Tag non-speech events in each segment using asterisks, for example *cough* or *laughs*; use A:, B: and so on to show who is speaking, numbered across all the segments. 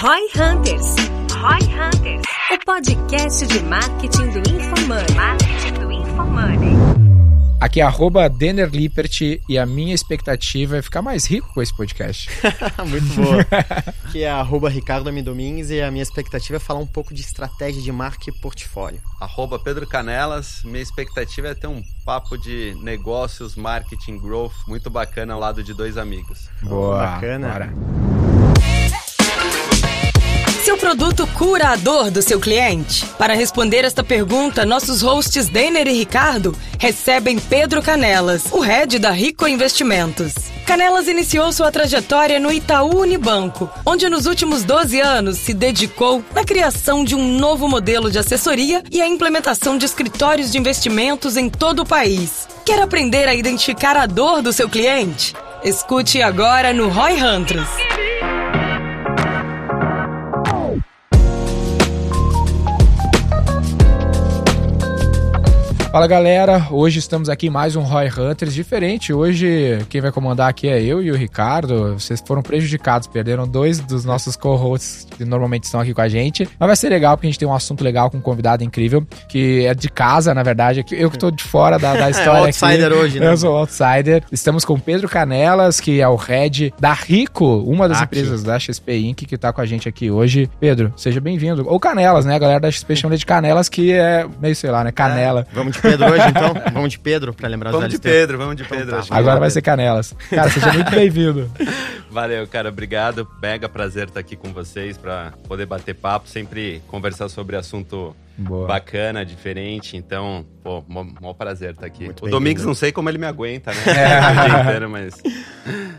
A: Roy Hunters. Roy Hunters. O podcast de marketing do InfoMoney. Marketing do InfoMoney.
B: Aqui é arroba Denner Lippert e a minha expectativa é ficar mais rico com esse podcast. *laughs*
C: Muito boa. *laughs* Aqui é arroba Ricardo M. Domingues e a minha expectativa é falar um pouco de estratégia de marca e portfólio.
D: Arroba Pedro Canelas, minha expectativa é ter um papo de negócios, marketing, growth, muito bacana ao lado de dois amigos.
B: Boa,
C: Bacana.
B: bora.
A: Seu produto cura a dor do seu cliente? Para responder esta pergunta, nossos hosts Denner e Ricardo recebem Pedro Canelas, o head da Rico Investimentos. Canelas iniciou sua trajetória no Itaú Unibanco, onde nos últimos 12 anos se dedicou na criação de um novo modelo de assessoria e a implementação de escritórios de investimentos em todo o país. Quer aprender a identificar a dor do seu cliente? Escute agora no Roy Hunters.
B: Fala galera, hoje estamos aqui em mais um Roy Hunters diferente. Hoje quem vai comandar aqui é eu e o Ricardo. Vocês foram prejudicados, perderam dois dos nossos co-hosts que normalmente estão aqui com a gente. Mas vai ser legal porque a gente tem um assunto legal com um convidado incrível, que é de casa, na verdade. Eu que tô de fora da, da *laughs* história.
C: É outsider
B: aqui.
C: hoje, né?
B: Eu sou o outsider. Estamos com o Pedro Canelas, que é o head da Rico, uma das
C: Aqui.
B: empresas da XP Inc., que tá com a gente aqui hoje. Pedro, seja bem-vindo. Ou Canelas, né? A galera da XP chama de Canelas, que é meio, sei lá, né? Canela.
C: Vamos de Pedro hoje, então? *laughs* Vamos de Pedro, pra lembrar os
D: Vamos de. Pedro, vamos de Pedro.
C: tá,
D: acho que
B: Agora vai ser Canelas. Cara, seja muito bem-vindo. *laughs*
D: Valeu, cara, obrigado. Mega prazer estar aqui com vocês para poder bater papo, sempre conversar sobre assunto
B: Boa.
D: bacana, diferente. Então, pô, mó, mó prazer estar aqui.
C: Muito
D: o. Domingos não sei como ele me aguenta, né? *laughs*
B: É.
D: O dia inteiro, mas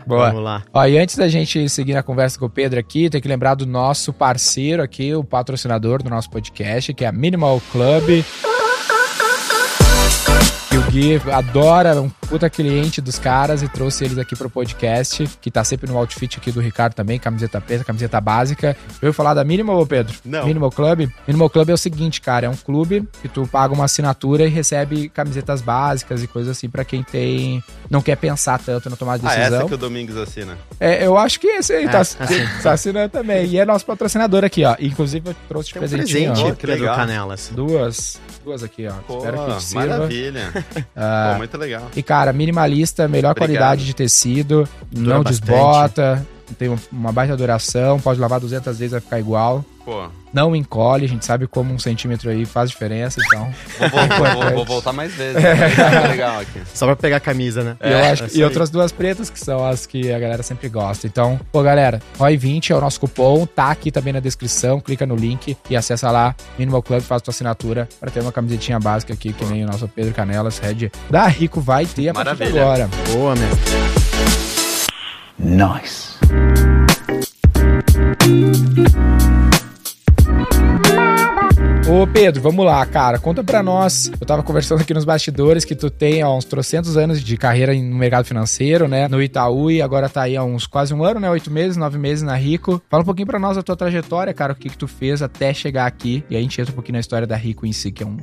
B: Boa.
C: Vamos lá.
B: Ó, e antes da gente seguir na conversa com o Pedro aqui, tem que lembrar do nosso parceiro aqui, o patrocinador do nosso podcast, que é a Minimal Club. Thank you. E o Gui adora, é um puta cliente dos caras e trouxe eles aqui pro podcast, que tá sempre no outfit aqui do Ricardo também, camiseta preta, camiseta básica. Eu ia falar da Minimal, Pedro?
D: Não.
B: Minimal Club? Minimal Club é o seguinte, cara, é um clube que tu paga uma assinatura e recebe camisetas básicas e coisas assim pra quem tem não quer pensar tanto na tomada de
D: ah,
B: decisão.
D: essa que o Domingos assina.
B: É, eu acho que esse aí
C: É,
B: tá,
C: assim.
B: tá assinando também. E é nosso patrocinador aqui, ó. Inclusive, eu trouxe de
C: Tem um
B: presentinho,
C: presente,
B: ó.
D: que
C: Pedro
D: legal.
C: Canelas.
B: Duas. Duas aqui, ó.
D: Pô,
B: Espero que te sirva.
D: maravilha.
B: Ah,
D: Pô, muito legal.
B: e, cara, minimalista, melhor
D: Obrigado.
B: qualidade de tecido,
C: Dura
B: não
C: bastante.
B: desbota, tem uma baita duração, pode lavar 200 vezes, vai ficar igual.
D: Pô,
B: Não encolhe, a gente sabe como um centímetro aí faz diferença, então...
D: vou, voltar- *laughs* vou- vou voltar mais vezes. Tá legal aqui.
C: Só pra pegar a camisa, né?
B: E, eu acho,
C: isso
B: e outras duas pretas, que são as que a galera sempre gosta. Então, pô, galera, ROI20 é o nosso cupom, tá aqui também na descrição, clica no link e acessa lá, Minimal Club, faz tua assinatura pra ter uma camisetinha básica aqui, que nem o nosso Pedro Canelas, head da Rico, vai ter a partir de
D: Maravilha.
B: agora.
C: Boa, mestre.
E: Nice.
B: Ô Pedro, vamos lá, cara, conta pra nós. Eu tava conversando aqui nos bastidores que tu tem ó, uns trocentos anos de carreira no mercado financeiro, né? No Itaú e agora tá aí há uns quase um ano, né? Oito meses, nove meses na Rico. Fala um pouquinho pra nós da tua trajetória, cara, o que que tu fez até chegar aqui. E aí a gente entra um pouquinho na história da Rico em si, que é um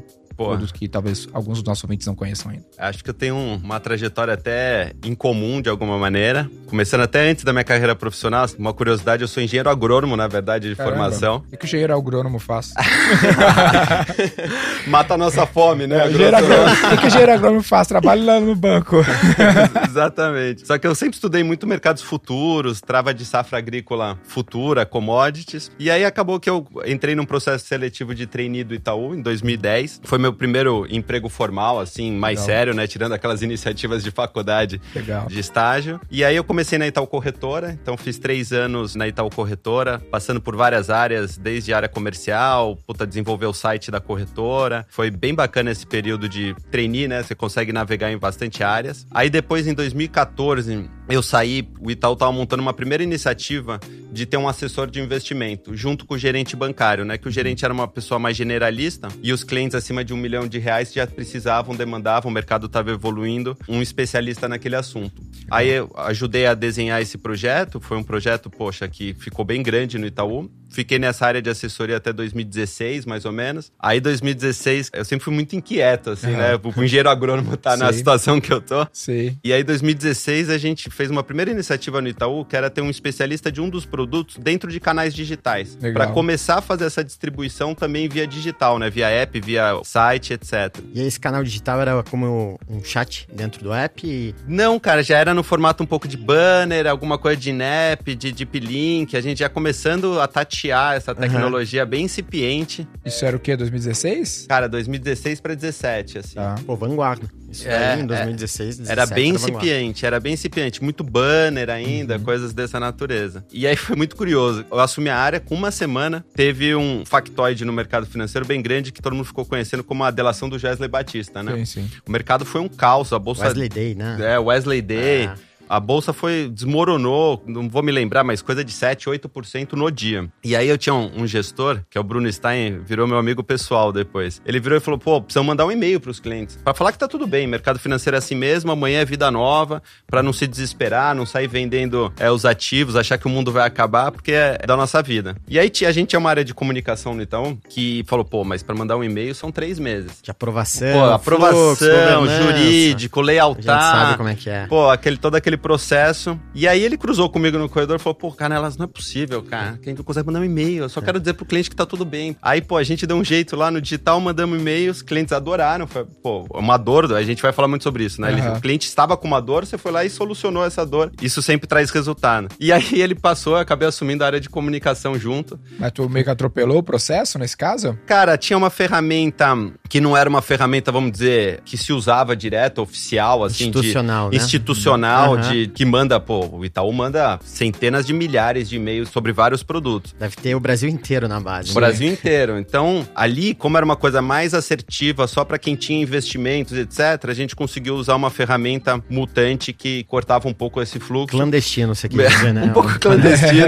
B: produto que talvez alguns dos nossos ouvintes não conheçam ainda.
D: Acho que eu tenho um- uma trajetória até incomum de alguma maneira. Começando até antes da minha carreira profissional, uma curiosidade, eu sou engenheiro agrônomo, na verdade, de
B: Caramba.
D: formação.
B: O que o engenheiro agrônomo faz? *laughs*
D: Mata a nossa fome, né?
B: É, o engenheiro agrônomo, o que que o engenheiro agrônomo faz? Trabalha lá no banco. *laughs*
D: Exatamente. Só que eu sempre estudei muito mercados futuros, trava de safra agrícola futura, commodities. E aí acabou que eu entrei num processo seletivo de trainee do Itaú em 2010. Foi meu primeiro emprego formal, assim, mais
B: Legal.
D: sério, né? Tirando aquelas iniciativas de faculdade
B: Legal.
D: de estágio. E aí eu comecei na Itaú Corretora, então fiz três anos na Itaú Corretora, passando por várias áreas, desde área comercial, puta, desenvolver o site da corretora. Foi bem bacana esse período de trainee, né? Você consegue navegar em bastante áreas. Aí depois, em 2014, eu saí, o Itaú tava montando uma primeira iniciativa de ter um assessor de investimento, junto com o gerente bancário, né? Que o gerente era uma pessoa mais generalista e os clientes acima de um milhão de reais já precisavam, demandavam, o mercado estava evoluindo, um especialista naquele assunto. Aí eu ajudei a desenhar esse projeto, foi um projeto, poxa, que ficou bem grande no Itaú. fiquei nessa área de assessoria até 2016, mais ou menos. Aí 2016, eu sempre fui muito inquieto, assim, uhum. né? O engenheiro agrônomo tá na situação que eu tô.
B: Sim.
D: E aí 2016 a gente fez uma primeira iniciativa no Itaú, que era ter um especialista de um dos produtos dentro de canais digitais. Para começar a fazer essa distribuição também via digital, né? Via app, via site, etc.
C: E esse canal digital era como um chat dentro do app?
D: Não, cara, já era no formato um pouco de banner, alguma coisa de NAP, de deep link. A gente já começando a tatear essa tecnologia uhum. bem incipiente.
B: Isso era o quê? 2016?
D: Cara, 2016 para 17, assim. Tá.
C: Pô, vanguarda. Isso é, aí em 2016,
D: 17, Era bem era incipiente, era bem incipiente. Muito banner ainda, uhum. coisas dessa natureza. E aí foi muito curioso. Eu assumi a área com uma semana, teve um factoide no mercado financeiro bem grande que todo mundo ficou conhecendo como a delação do Wesley Batista, né?
B: Sim, sim.
D: O mercado foi um caos, a bolsa...
C: Wesley Day, né?
D: É, Wesley Day. Ah a bolsa foi desmoronou, não vou me lembrar, mas coisa de 7, 8% no dia. E aí eu tinha um, um, gestor, que é o Bruno Stein, virou meu amigo pessoal depois. Ele virou e falou: "Pô, precisamos mandar um e-mail para os clientes para falar que tá tudo bem, mercado financeiro é assim mesmo, amanhã é vida nova, para não se desesperar, não sair vendendo é, os ativos, achar que o mundo vai acabar, porque é da nossa vida". E aí a gente é uma área de comunicação no Itaú que falou: "Pô, mas para mandar um e-mail são três meses
C: de aprovação,
D: Pô, aprovação, fluxo, jurídico, lealtar,
C: a gente sabe como é que é.
D: Pô, aquele todo aquele processo e aí ele cruzou comigo no corredor e falou: pô, Canelas, não é possível, cara. Quem consegue mandar um e-mail? Eu só quero dizer pro cliente que tá tudo bem. Aí, pô, a gente deu um jeito lá no digital, mandamos e-mail, os clientes adoraram. Foi, pô, uma dor, a gente vai falar muito sobre isso, né? Uhum. Ele, o cliente estava com uma dor, você foi lá e solucionou essa dor. Isso sempre traz resultado. E aí ele passou, eu acabei assumindo a área de comunicação junto.
B: Mas tu meio que atropelou o processo nesse caso?
D: Cara, tinha uma ferramenta que não era uma ferramenta, vamos dizer, que se usava direto, oficial, assim.
C: Institucional,
D: de,
C: né?
D: Institucional, uhum. De, que manda, pô, o Itaú manda centenas de milhares de e-mails sobre vários produtos.
C: Deve ter o Brasil inteiro na base.
D: O né? Brasil *laughs* inteiro. Então, ali, como era uma coisa mais assertiva, só para quem tinha investimentos, etc., a gente conseguiu usar uma ferramenta mutante que cortava um pouco esse fluxo.
C: Clandestino, você quer dizer, né?
D: um pouco *laughs* clandestino.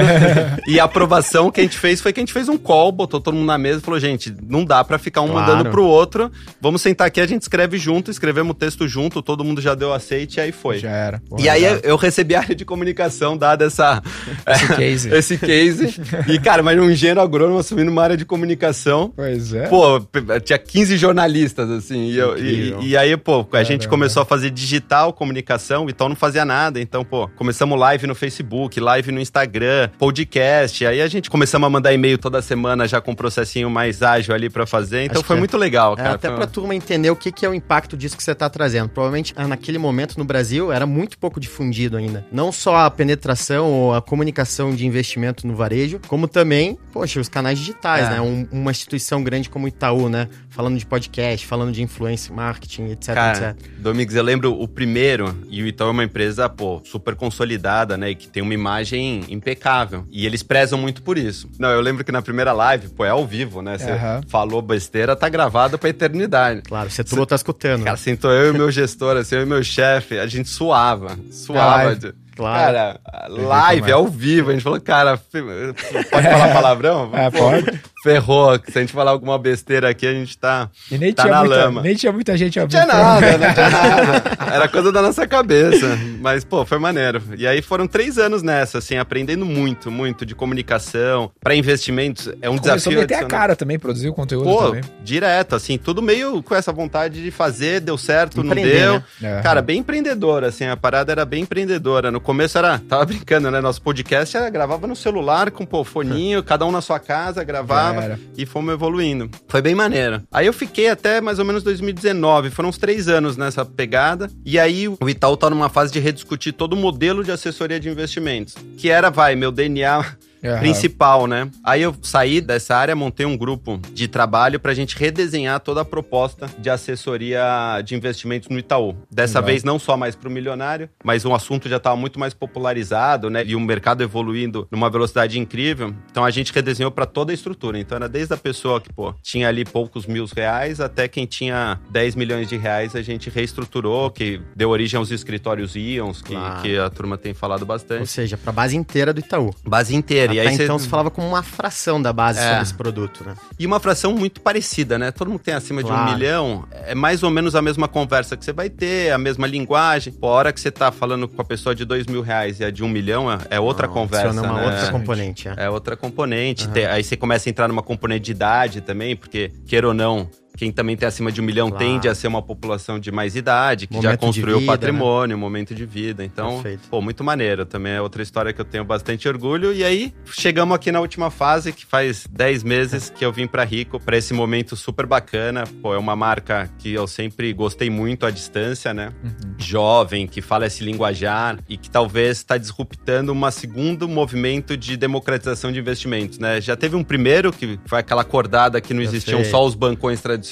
D: e a aprovação que a gente fez foi que a gente fez um call, botou todo mundo na mesa e falou: gente, não dá para ficar um claro. mandando pro outro. Vamos sentar aqui, a gente escreve junto, escrevemos o texto junto, todo mundo já deu aceite e aí foi.
B: Já era.
D: Porra, e aí eu recebi a área de comunicação dada essa, *laughs*
B: esse case. *laughs*
D: esse case. E, cara, mas um engenheiro agrônomo assumindo uma área de comunicação.
B: Pois é.
D: Pô, tinha 15 jornalistas, assim. E, eu, e, e, aí, pô, a Caramba. gente começou a fazer digital comunicação, o Itaú não fazia nada. Então, pô, começamos live no Facebook, live no Instagram, podcast. Aí a gente começamos a mandar e-mail toda semana já com um processinho mais ágil ali para fazer. Então Acho foi é. muito legal, é, cara. É,
C: até
D: foi...
C: pra turma entender o que, que é o impacto disso que você tá trazendo. Provavelmente, naquele momento no Brasil, era muito pouco difundido ainda. Não só a penetração ou a comunicação de investimento no varejo, como também, poxa, os canais digitais, é. né? Um, uma instituição grande como o Itaú, né? Falando de podcast, falando de influência marketing, etc,
D: Cara, etc. Domingos, eu lembro o primeiro, e o Itaú é uma empresa, pô, super consolidada, né? E que tem uma imagem impecável. E eles prezam muito por isso. Não, eu lembro que na primeira live, pô, é ao vivo, né? Você uhum. falou besteira, tá gravado pra eternidade.
C: Claro, você tudo tá escutando.
D: Cara, sentou eu e meu gestor, assim, eu e meu chefe, a gente suava. Suava. De...
C: Claro.
D: Cara, live, ao vivo. A gente falou, cara, pode falar palavrão?
B: É, pode.
D: Ferrou. Se a gente falar alguma besteira aqui, a gente tá,
B: e nem
D: tá
B: tinha
D: na
B: muita,
D: lama.
B: Nem tinha muita gente
D: vivo. Não tinha nada, *laughs* não tinha nada. Era coisa da nossa cabeça. Mas, pô, foi maneiro. E aí foram três anos nessa, assim, aprendendo muito, muito de comunicação. Para investimentos, é um
B: Começou
D: desafio.
B: Começou a meter a cara também, produzir o conteúdo pô, também.
D: direto, assim, tudo meio com essa vontade de fazer, deu certo, Empreender, não deu. Né? Cara, bem empreendedora, assim, a parada era bem empreendedora. No começo era, tava brincando, né? Nosso podcast era, gravava no celular com pô, foninho, cada um na sua casa, gravava e fomos evoluindo. Foi bem maneiro. Aí eu fiquei até mais ou menos 2019, foram uns três anos nessa pegada. E aí o Itaú tá numa fase de rediscutir todo o modelo de assessoria de investimentos. Que era, vai, meu DNA uhum. principal, né? Aí eu saí dessa área, montei um grupo de trabalho para a gente redesenhar toda a proposta de assessoria de investimentos no Itaú. Dessa vez não só mais para o milionário, mas o assunto já estava muito mais popularizado, né? E o mercado evoluindo numa velocidade incrível. Então a gente redesenhou para toda a estrutura. Então era desde a pessoa que, pô, tinha ali poucos mil reais até quem tinha 10 milhões de reais, a gente reestruturou, que deu origem aos escritórios Ions, que, claro. que a turma tem falado bastante. Ou
C: seja, para a base inteira do Itaú.
D: Base inteira dinheiro.
C: Até
D: e aí
C: então
D: você...
C: você falava como uma fração da base
D: É.
C: sobre esse produto, né?
D: E uma fração muito parecida, né? Todo mundo tem acima de um
C: Claro.
D: milhão. É mais ou menos a mesma conversa que você vai ter, a mesma linguagem. Pô, a hora que você tá falando com a pessoa de dois mil reais e a de um milhão, é- é outra
C: Não,
D: conversa,
C: uma
D: né?
C: outra componente, é.
D: É outra componente. Tem- aí você começa a entrar numa componente de idade também, porque, queira ou não, quem também tem acima de um milhão
C: Claro.
D: tende a ser uma população de mais idade, que já
C: Momento de
D: construiu
C: vida, né?
D: patrimônio, momento de vida. Então,
C: Perfeito.
D: pô, muito maneiro. Também é outra história que eu tenho bastante orgulho. E aí, chegamos aqui na última fase, que faz 10 meses que eu vim pra Rico, pra esse momento super bacana. Pô, é uma marca que eu sempre gostei muito à distância, né? Jovem, que fala esse linguajar e que talvez está disruptando um segundo movimento de democratização de investimentos, né? Já teve um primeiro, que foi aquela acordada que não
C: Eu
D: existiam
C: sei.
D: só os bancões tradicionais,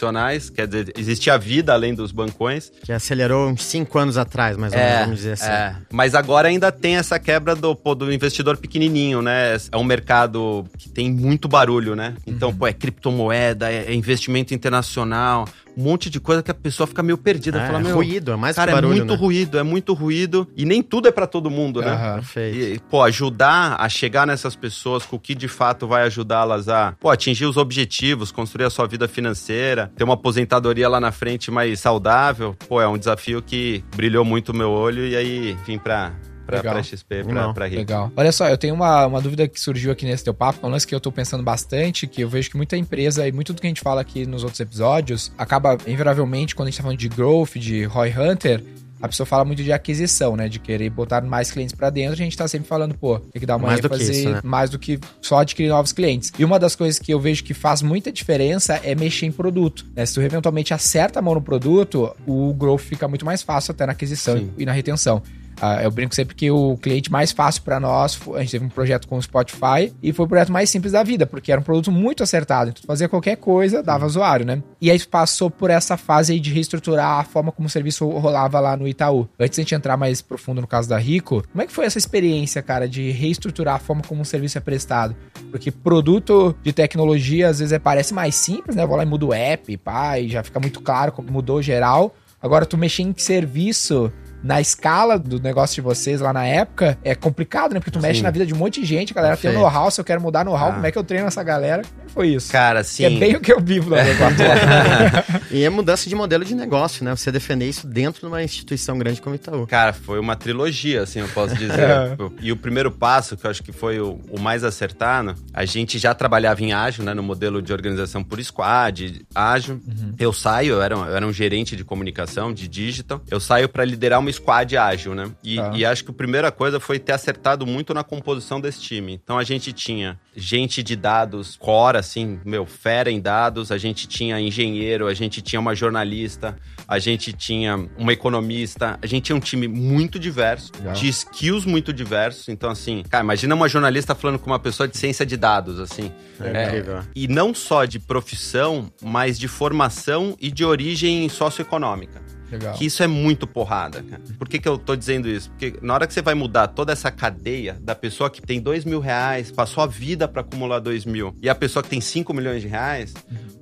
D: quer dizer, existia vida além dos bancões.
C: Que acelerou uns cinco anos atrás, mais ou menos, vamos dizer assim.
D: é. Mas agora ainda tem essa quebra do, pô, do investidor pequenininho, né? É um mercado que tem muito barulho, né? Então, pô, é criptomoeda, é, é investimento internacional, um monte de coisa que a pessoa fica meio perdida.
C: É,
D: Fala, meu,
C: ruído, é mais
D: cara,
C: que barulho,
D: é muito
C: né?
D: ruído, é muito ruído. E nem tudo é pra todo mundo, né?
C: Perfeito.
D: E, pô, ajudar a chegar nessas pessoas com o que de fato vai ajudá-las a, pô, atingir os objetivos, construir a sua vida financeira, ter uma aposentadoria lá na frente mais saudável, pô, é um desafio que brilhou muito o meu olho e aí vim pra, pra, pra XP, pra,
C: Não,
D: pra.
B: Legal. Olha só, eu tenho uma, uma dúvida que surgiu aqui nesse teu papo, um lance que eu tô pensando bastante, que eu vejo que muita empresa e muito do que a gente fala aqui nos outros episódios, acaba, invariavelmente, quando a gente tá falando de growth, de Roy Hunter, a pessoa fala muito de aquisição, né? De querer botar mais clientes pra dentro. A gente tá sempre falando, pô, tem que dar uma
C: Mais do que
B: ênfase
C: isso, né?
B: mais do que só adquirir novos clientes. E uma das coisas que eu vejo que faz muita diferença é mexer em produto. Né? Se tu eventualmente acerta a mão no produto, o growth fica muito mais fácil até na aquisição
D: Sim.
B: e na retenção. Ah, eu brinco sempre que o cliente mais fácil para nós, a gente teve um projeto com o Spotify e foi o projeto mais simples da vida, porque era um produto muito acertado. Então, tu fazia qualquer coisa, dava usuário, né? E aí passou por essa fase aí de reestruturar a forma como o serviço rolava lá no Itaú. Antes de a gente entrar mais profundo no caso da Rico, como é que foi essa experiência, cara, de reestruturar a forma como o serviço é prestado? Porque produto de tecnologia às vezes é, parece mais simples, né? Eu vou lá e mudo o app, pá, e já fica muito claro como mudou geral. Agora, tu mexer em serviço na escala do negócio de vocês lá na época, é complicado, né? Porque tu mexe
D: Sim.
B: na vida de um monte de gente, a galera tem
C: Perfeito.
B: know-how, se eu quero mudar know-how,
D: Ah.
B: como é que eu treino essa galera? Como é foi isso?
D: Cara,
B: Que
D: sim.
B: é bem o que eu vivo no lá. *laughs*
C: E é mudança de modelo de negócio, né? Você defender isso dentro de uma instituição grande como Itaú.
D: Cara, foi uma trilogia, assim, eu posso dizer. *laughs*
B: É.
D: e o primeiro passo, que eu acho que foi o, o mais acertado, a gente já trabalhava em ágil, né? No modelo de organização por squad, ágil. Eu saio, eu era, um, eu era um gerente de comunicação, de digital. Eu saio para liderar uma squad ágil, né? E,
B: Tá.
D: e acho que a primeira coisa foi ter acertado muito na composição desse time. Então a gente tinha gente de dados core, assim, meu, fera em dados, a gente tinha engenheiro, a gente tinha uma jornalista, a gente tinha uma economista, a gente tinha um time muito diverso,
B: Legal.
D: de skills muito diversos. Então, assim, cara, imagina uma jornalista falando com uma pessoa de ciência de dados, assim.
C: É incrível.
D: E não só de profissão, mas de formação e de origem socioeconômica.
B: Legal.
D: Que isso é muito porrada, cara. Por que, que eu tô dizendo isso? Porque na hora que você vai mudar toda essa cadeia da pessoa que tem dois mil reais, passou a vida para acumular dois mil, e a pessoa que tem 5 milhões de reais,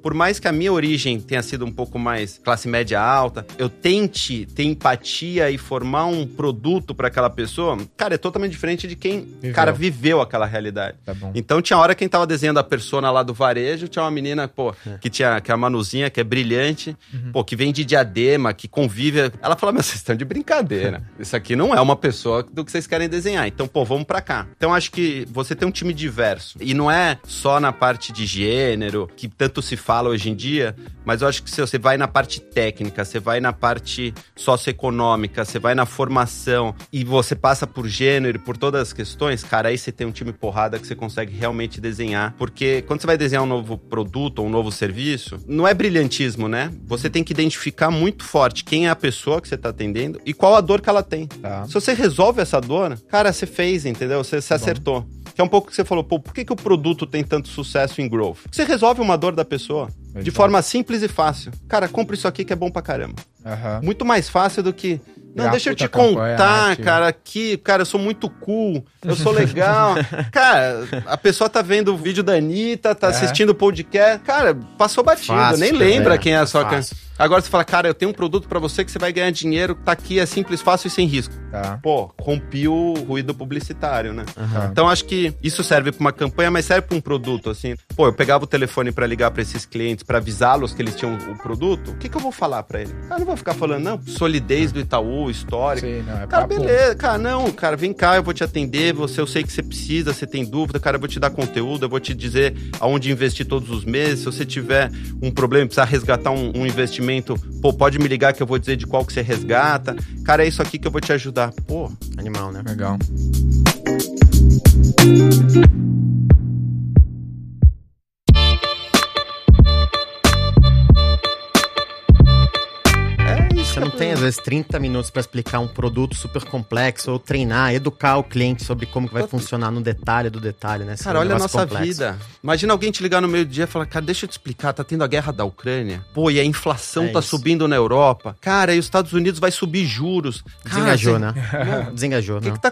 D: por mais que a minha origem tenha sido um pouco mais classe média alta, eu tente ter empatia e formar um produto para aquela pessoa, cara, é totalmente diferente de quem,
B: Viveu.
D: cara, viveu aquela realidade.
B: Tá.
D: Então tinha hora quem tava desenhando a persona lá do varejo, tinha uma menina, pô, que tinha que é a Manuzinha, que é brilhante, pô, que vem de diadema, que convive. Ela fala, mas vocês estão de brincadeira. *laughs* Isso aqui não é uma pessoa do que vocês querem desenhar. Então, pô, vamos pra cá. Então acho que você tem um time diverso. E não é só na parte de gênero, que tanto se fala hoje em dia, mas eu acho que se você vai na parte técnica, você vai na parte socioeconômica, você vai na formação e você passa por gênero, por todas as questões, cara, aí você tem um time porrada que você consegue realmente desenhar. Porque quando você vai desenhar um novo produto ou um novo serviço, não é brilhantismo, né? Você tem que identificar muito forte quem é a pessoa que você tá atendendo e qual a dor que ela tem.
B: Tá.
D: Se você resolve essa dor, cara, você fez, entendeu? Você se acertou. Que é um pouco que você falou, pô, por que, que o produto tem tanto sucesso em growth? Porque você resolve uma dor da pessoa de
B: Legal.
D: forma simples e fácil. Cara, compra isso aqui que é bom pra caramba.
B: Aham.
D: Muito mais fácil do que. Não, deixa eu te contar, cara, aqui, cara, eu sou muito cool, eu sou legal. *laughs* cara, a pessoa tá vendo o vídeo da Anitta, tá
B: É.
D: assistindo o podcast. Cara, passou batido,
C: Fácil,
D: nem lembra
C: é,
D: quem é a sua.
C: fácil.
D: Agora você fala, cara, eu tenho um produto para você que você vai ganhar dinheiro, tá aqui, é simples, fácil e sem risco.
B: Tá.
D: Pô, rompi o ruído publicitário, né?
C: Aham.
D: Então acho que isso serve para uma campanha, mas serve para um produto assim. Pô, eu pegava o telefone para ligar para esses clientes, para avisá-los que eles tinham o produto. O que, que eu vou falar para ele? Cara, não vou ficar falando não, solidez do Itaú, histórico.
B: Sim, não, é
D: Cara, beleza, cara, não, cara, vem cá, eu vou te atender, você, eu sei que você precisa, você tem dúvida, cara, eu vou te dar conteúdo, eu vou te dizer aonde investir todos os meses, se você tiver um problema, e precisar resgatar um, um investimento, pô, pode me ligar que eu vou dizer de qual que você resgata, cara, é isso aqui que eu vou te ajudar, pô,
C: Animal, né?
B: Legal.
C: Não tem, às vezes, 30 minutos pra explicar um produto super complexo ou treinar, educar o cliente sobre como que vai funcionar no detalhe do detalhe, né?
D: Cara, olha a nossa
C: complexo.
D: vida. Imagina alguém te ligar no meio do dia e falar, cara, deixa eu te explicar, tá tendo a guerra da Ucrânia. Pô, e a inflação
C: É
D: tá
C: isso.
D: subindo na Europa. Cara, e os Estados Unidos vai subir juros. Cara,
C: Desengajou,
D: você-
C: né? *laughs* Desengajou,
D: O que,
C: né?
D: que tá.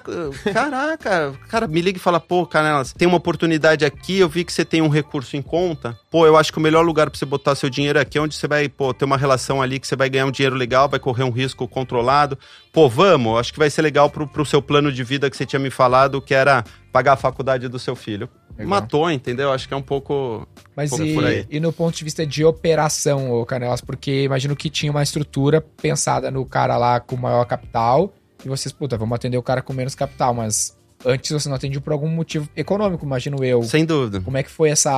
D: Caraca, cara, me liga e fala, pô, Canelas, tem uma oportunidade aqui, eu vi que você tem um recurso em conta. Pô, eu acho que o melhor lugar pra você botar seu dinheiro aqui é onde você vai, pô, ter uma relação ali que você vai ganhar um dinheiro legal, vai correr um risco controlado. Pô, vamos, acho que vai ser legal pro, pro seu plano de vida que você tinha me falado, que era pagar a faculdade do seu filho.
B: Legal.
D: Matou, entendeu? Acho que é um pouco.
B: Mas
D: por aí.
B: e, e no ponto de vista de operação, ô Canelas, porque imagino que tinha uma estrutura pensada no cara lá com maior capital, e vocês, puta, vamos atender o cara com menos capital, mas antes você não atendia por algum motivo econômico, imagino eu.
D: Sem dúvida.
B: Como é que foi essa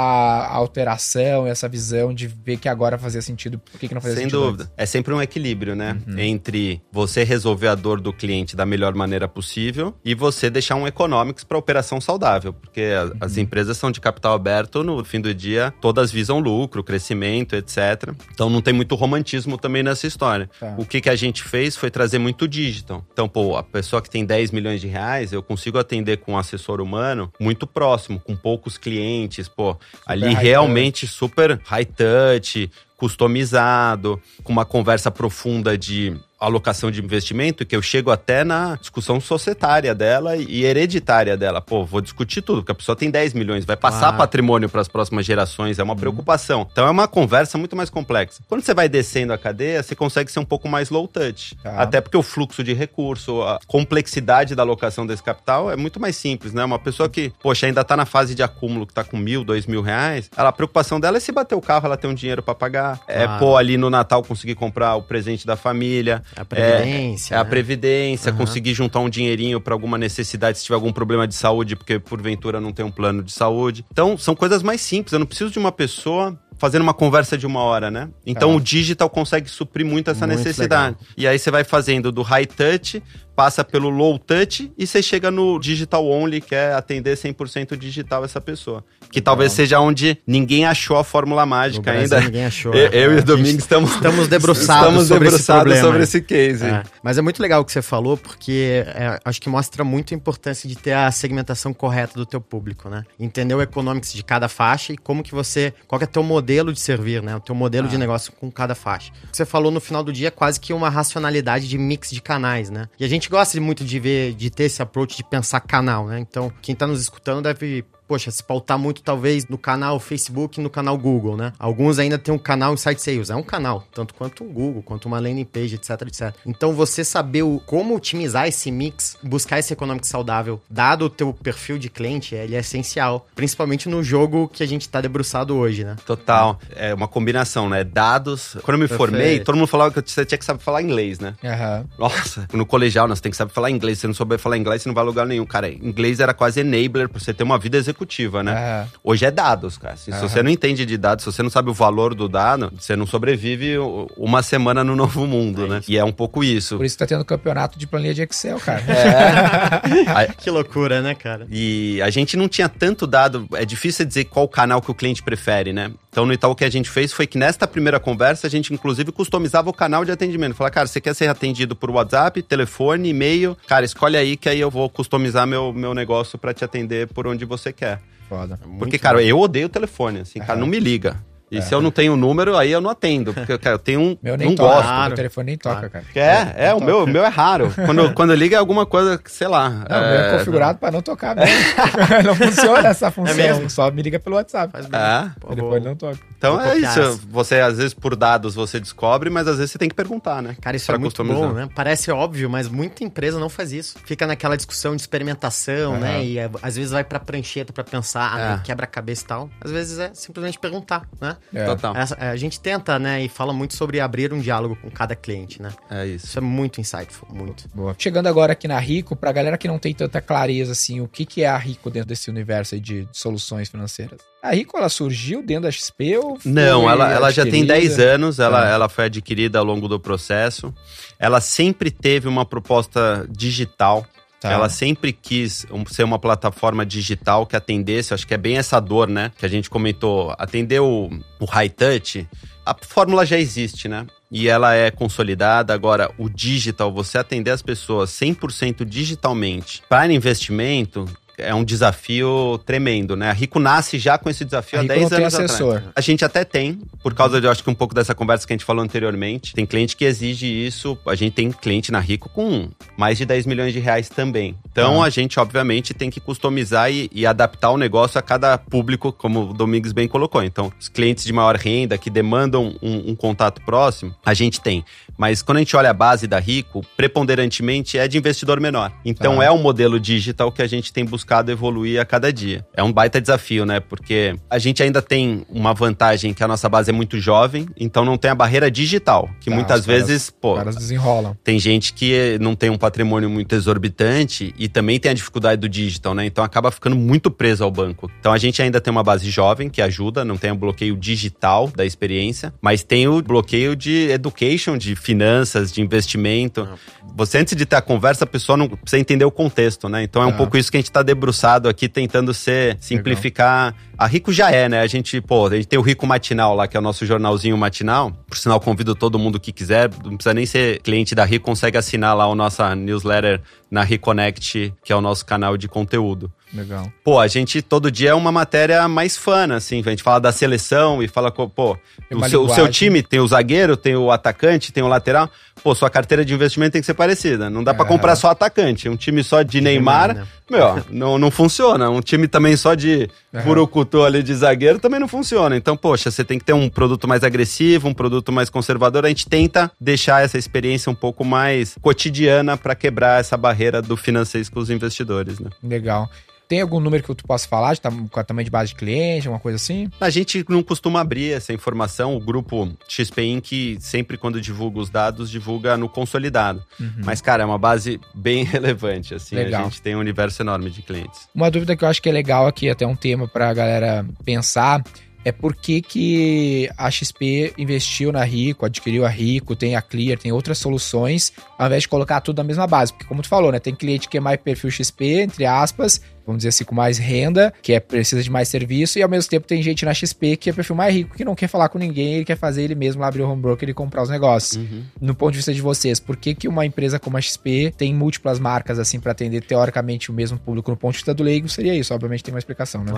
B: alteração, essa visão de ver que agora fazia sentido, por que, que não fazia
D: Sem
B: sentido?
D: dúvida. É sempre um equilíbrio, né?
B: Uhum.
D: Entre você resolver a dor do cliente da melhor maneira possível e você deixar um economics para operação saudável. Porque a-
B: Uhum.
D: as empresas são de capital aberto, no fim do dia, todas visam lucro, crescimento, etc. Então não tem muito romantismo também nessa história.
B: Tá.
D: O que, que a gente fez foi trazer muito digital. Então, pô, a pessoa que tem 10 milhões de reais, eu consigo atender com um assessor humano muito próximo, com poucos clientes, pô, ali
B: high
D: realmente super high touch, customizado, com uma conversa profunda de alocação de investimento, que eu chego até na discussão societária dela e hereditária dela. Pô, vou discutir tudo, porque a pessoa tem 10 milhões, vai passar
C: Claro.
D: patrimônio para as próximas gerações, é uma preocupação. Então é uma conversa muito mais complexa. Quando você vai descendo a cadeia, você consegue ser um pouco mais low touch.
B: Tá.
D: Até porque o fluxo de recurso, a complexidade da alocação desse capital é muito mais simples, né? Uma pessoa que, poxa, ainda tá na fase de acúmulo, que tá com mil, dois mil reais, ela, a preocupação dela é se bater o carro, ela ter um dinheiro para pagar. É, pô, ali no Natal conseguir comprar o presente da família.
C: A previdência.
D: É a
C: né?
D: previdência,
C: Aham.
D: conseguir juntar um dinheirinho para alguma necessidade, se tiver algum problema de saúde, porque porventura não tem um plano de saúde. Então, são coisas mais simples. Eu não preciso de uma pessoa fazendo uma conversa de uma hora, né? Então,
B: Tá.
D: o digital consegue suprir muito essa
C: Muito
D: necessidade. E aí você vai fazendo do high touch, passa pelo low touch e você chega no digital only, que é atender 100% digital essa pessoa. Que talvez seja onde ninguém achou a fórmula mágica ainda.
C: ninguém achou. *laughs*
D: Eu, eu e o Domingos estamos,
C: Estamos debruçados
D: estamos
C: sobre esse
D: debruçados sobre esse case.
C: É, mas é muito legal o que você falou, porque é, acho que mostra muito a importância de ter a segmentação correta do teu público, né? Entender o economics de cada faixa e como que você... Qual que é o teu modelo de servir, né? O teu modelo de negócio com cada faixa. O que você falou no final do dia é quase que uma racionalidade de mix de canais, né? E a gente gosta muito de ver, de ter esse approach de pensar canal, né? Então, quem tá nos escutando deve poxa, se pautar muito talvez no canal Facebook e no canal Google, né? Alguns ainda tem um canal Insight Sales, é um canal, tanto quanto um Google, quanto uma landing page, etc, etc. Então você saber o, como otimizar esse mix, buscar esse econômico saudável, dado o teu perfil de cliente, ele é essencial, principalmente no jogo que a gente tá debruçado hoje, né?
D: Total. É uma combinação, né? Dados. Quando eu me formei,
C: Perfeito.
D: todo mundo falava que você tinha que saber falar inglês, né?
B: Aham.
D: Nossa, no colegial, né, você tem que saber falar inglês. Se você não souber falar inglês, você não vai a lugar nenhum. Cara, inglês era quase enabler pra você ter uma vida executiva, né?
B: Aham.
D: Hoje é dados, cara. Se, se
B: Aham.
D: você não entende de dados, se você não sabe o valor do dado, você não sobrevive uma semana no novo mundo,
C: É
D: né? E é um pouco isso.
B: Por isso que tá tendo campeonato de planilha de Excel, cara.
D: É. *laughs*
C: Que loucura, né, cara?
D: E a gente não tinha tanto dado, é difícil dizer qual canal que o cliente prefere, né? Então, no Itaú, o que a gente fez foi que nesta primeira conversa, a gente inclusive customizava o canal de atendimento. Falar, cara, você quer ser atendido por WhatsApp, telefone, e-mail? Cara, escolhe aí que aí eu vou customizar meu, meu negócio pra te atender por onde você quer.
B: Foda.
D: Porque,
C: Muito
D: cara,
C: bom.
D: eu odeio o telefone, assim, cara, não me liga. E é. se eu não tenho o número, aí eu não atendo. Porque, cara, eu tenho um.
B: Meu nem
D: não
B: toca,
D: gosto.
B: Claro. O telefone nem toca, cara.
D: É, é, o meu, meu é raro. Quando, *laughs* quando liga é alguma coisa, sei lá.
B: Não, é, o meu é configurado não... pra não tocar *laughs* mesmo. *laughs* não funciona essa função. É só me liga pelo WhatsApp. Faz
D: é.
B: O telefone não toca.
D: Então é isso. Você, às vezes, por dados, você descobre, mas às vezes você tem que perguntar, né?
C: Cara, isso é muito bom, né? Parece óbvio, mas muita empresa não faz isso. Fica naquela discussão de experimentação, uhum. né? E às vezes vai pra prancheta pra pensar, é. quebra-cabeça e tal. Às vezes é simplesmente perguntar, né?
D: É. Total.
C: É, a gente tenta, né, e fala muito sobre abrir um diálogo com cada cliente, né?
D: É isso.
C: Isso é muito insightful, muito.
B: Boa. Chegando agora aqui na Rico, pra galera que não tem tanta clareza, assim, o que, que é a Rico dentro desse universo de, de soluções financeiras? A Rico, ela surgiu dentro da XP ou
D: Não, ela, ela já tem 10 anos, ela, é. ela foi adquirida ao longo do processo. Ela sempre teve uma proposta digital, Tá. Ela sempre quis ser uma plataforma digital que atendesse, acho que é bem essa dor, né? Que a gente comentou, atender o, o high touch, a fórmula já existe, né? E ela é consolidada. Agora, o digital, você atender as pessoas 100% digitalmente para investimento, é um desafio tremendo, né? A Rico nasce já com esse desafio
B: a
D: há 10 anos
B: assessor.
D: atrás. A gente até tem, por causa de, eu acho que um pouco dessa conversa que a gente falou anteriormente. Tem cliente que exige isso. A gente tem cliente na Rico com mais de 10 milhões de reais também. Então, ah. a gente, obviamente, tem que customizar e, e, adaptar o negócio a cada público, como o Domingos bem colocou. Então, os clientes de maior renda que demandam um, um contato próximo, a gente tem. Mas quando a gente olha a base da Rico, preponderantemente é de investidor menor. Então, ah. é um modelo digital que a gente tem buscado buscado evoluir a cada dia. É um baita desafio, né? Porque a gente ainda tem uma vantagem que a nossa base é muito jovem, então não tem a barreira digital, que tá, muitas vezes,
B: caras, pô, caras desenrolam.
D: Tem gente que não tem um patrimônio muito exorbitante e também tem a dificuldade do digital, né? Então acaba ficando muito preso ao banco. Então a gente ainda tem uma base jovem que ajuda, não tem o bloqueio digital da experiência, mas tem o bloqueio de education, de finanças, de investimento. Você antes de ter a conversa, a pessoa não precisa entender o contexto, né? Então é um pouco isso que a gente está debruçado aqui tentando ser, simplificar. Legal. A Rico já é, né? A gente, pô, a gente tem o Rico Matinal lá, que é o nosso jornalzinho matinal. Por sinal, convido todo mundo que quiser, não precisa nem ser cliente da Rico, consegue assinar lá o nossa newsletter na Reconnect, que é o nosso canal de conteúdo.
B: Legal.
D: Pô, a gente todo dia é uma matéria mais fã, assim. A gente fala da seleção e fala, pô, o seu, o seu, time tem o zagueiro, tem o atacante, tem o lateral. Pô, sua carteira de investimento tem que ser parecida. Não dá é. para comprar só atacante. Um time só de Neymar, Neymar né? meu, não, não funciona. Um time também só de é. Burucutu ali de zagueiro também não funciona. Então, poxa, você tem que ter um produto mais agressivo, um produto mais conservador. A gente tenta deixar essa experiência um pouco mais cotidiana para quebrar essa barreira do financeiro com os investidores, né?
B: Legal. Tem algum número que tu possa falar de tamanho de base de cliente, alguma coisa assim?
D: A gente não costuma abrir essa informação. O grupo XP Inc. sempre quando divulga os dados, divulga no consolidado. Uhum. Mas, cara, é uma base bem *laughs* relevante, assim. Legal. A gente tem um universo enorme de clientes.
B: Uma dúvida que eu acho que é legal aqui, até um tema pra galera pensar, é por que, que a XP investiu na Rico, adquiriu a Rico, tem a Clear, tem outras soluções, ao invés de colocar tudo na mesma base. Porque, como tu falou, né? Tem cliente que é mais perfil XP, entre aspas, vamos dizer assim, com mais renda, que é precisa de mais serviço, e ao mesmo tempo tem gente na XP que é perfil mais rico, que não quer falar com ninguém, ele quer fazer ele mesmo lá abrir o home broker e comprar os negócios. Uhum. No ponto de vista de vocês, por que, que uma empresa como a XP tem múltiplas marcas assim para atender teoricamente o mesmo público no ponto de vista do leigo? Seria isso, obviamente tem uma explicação, né?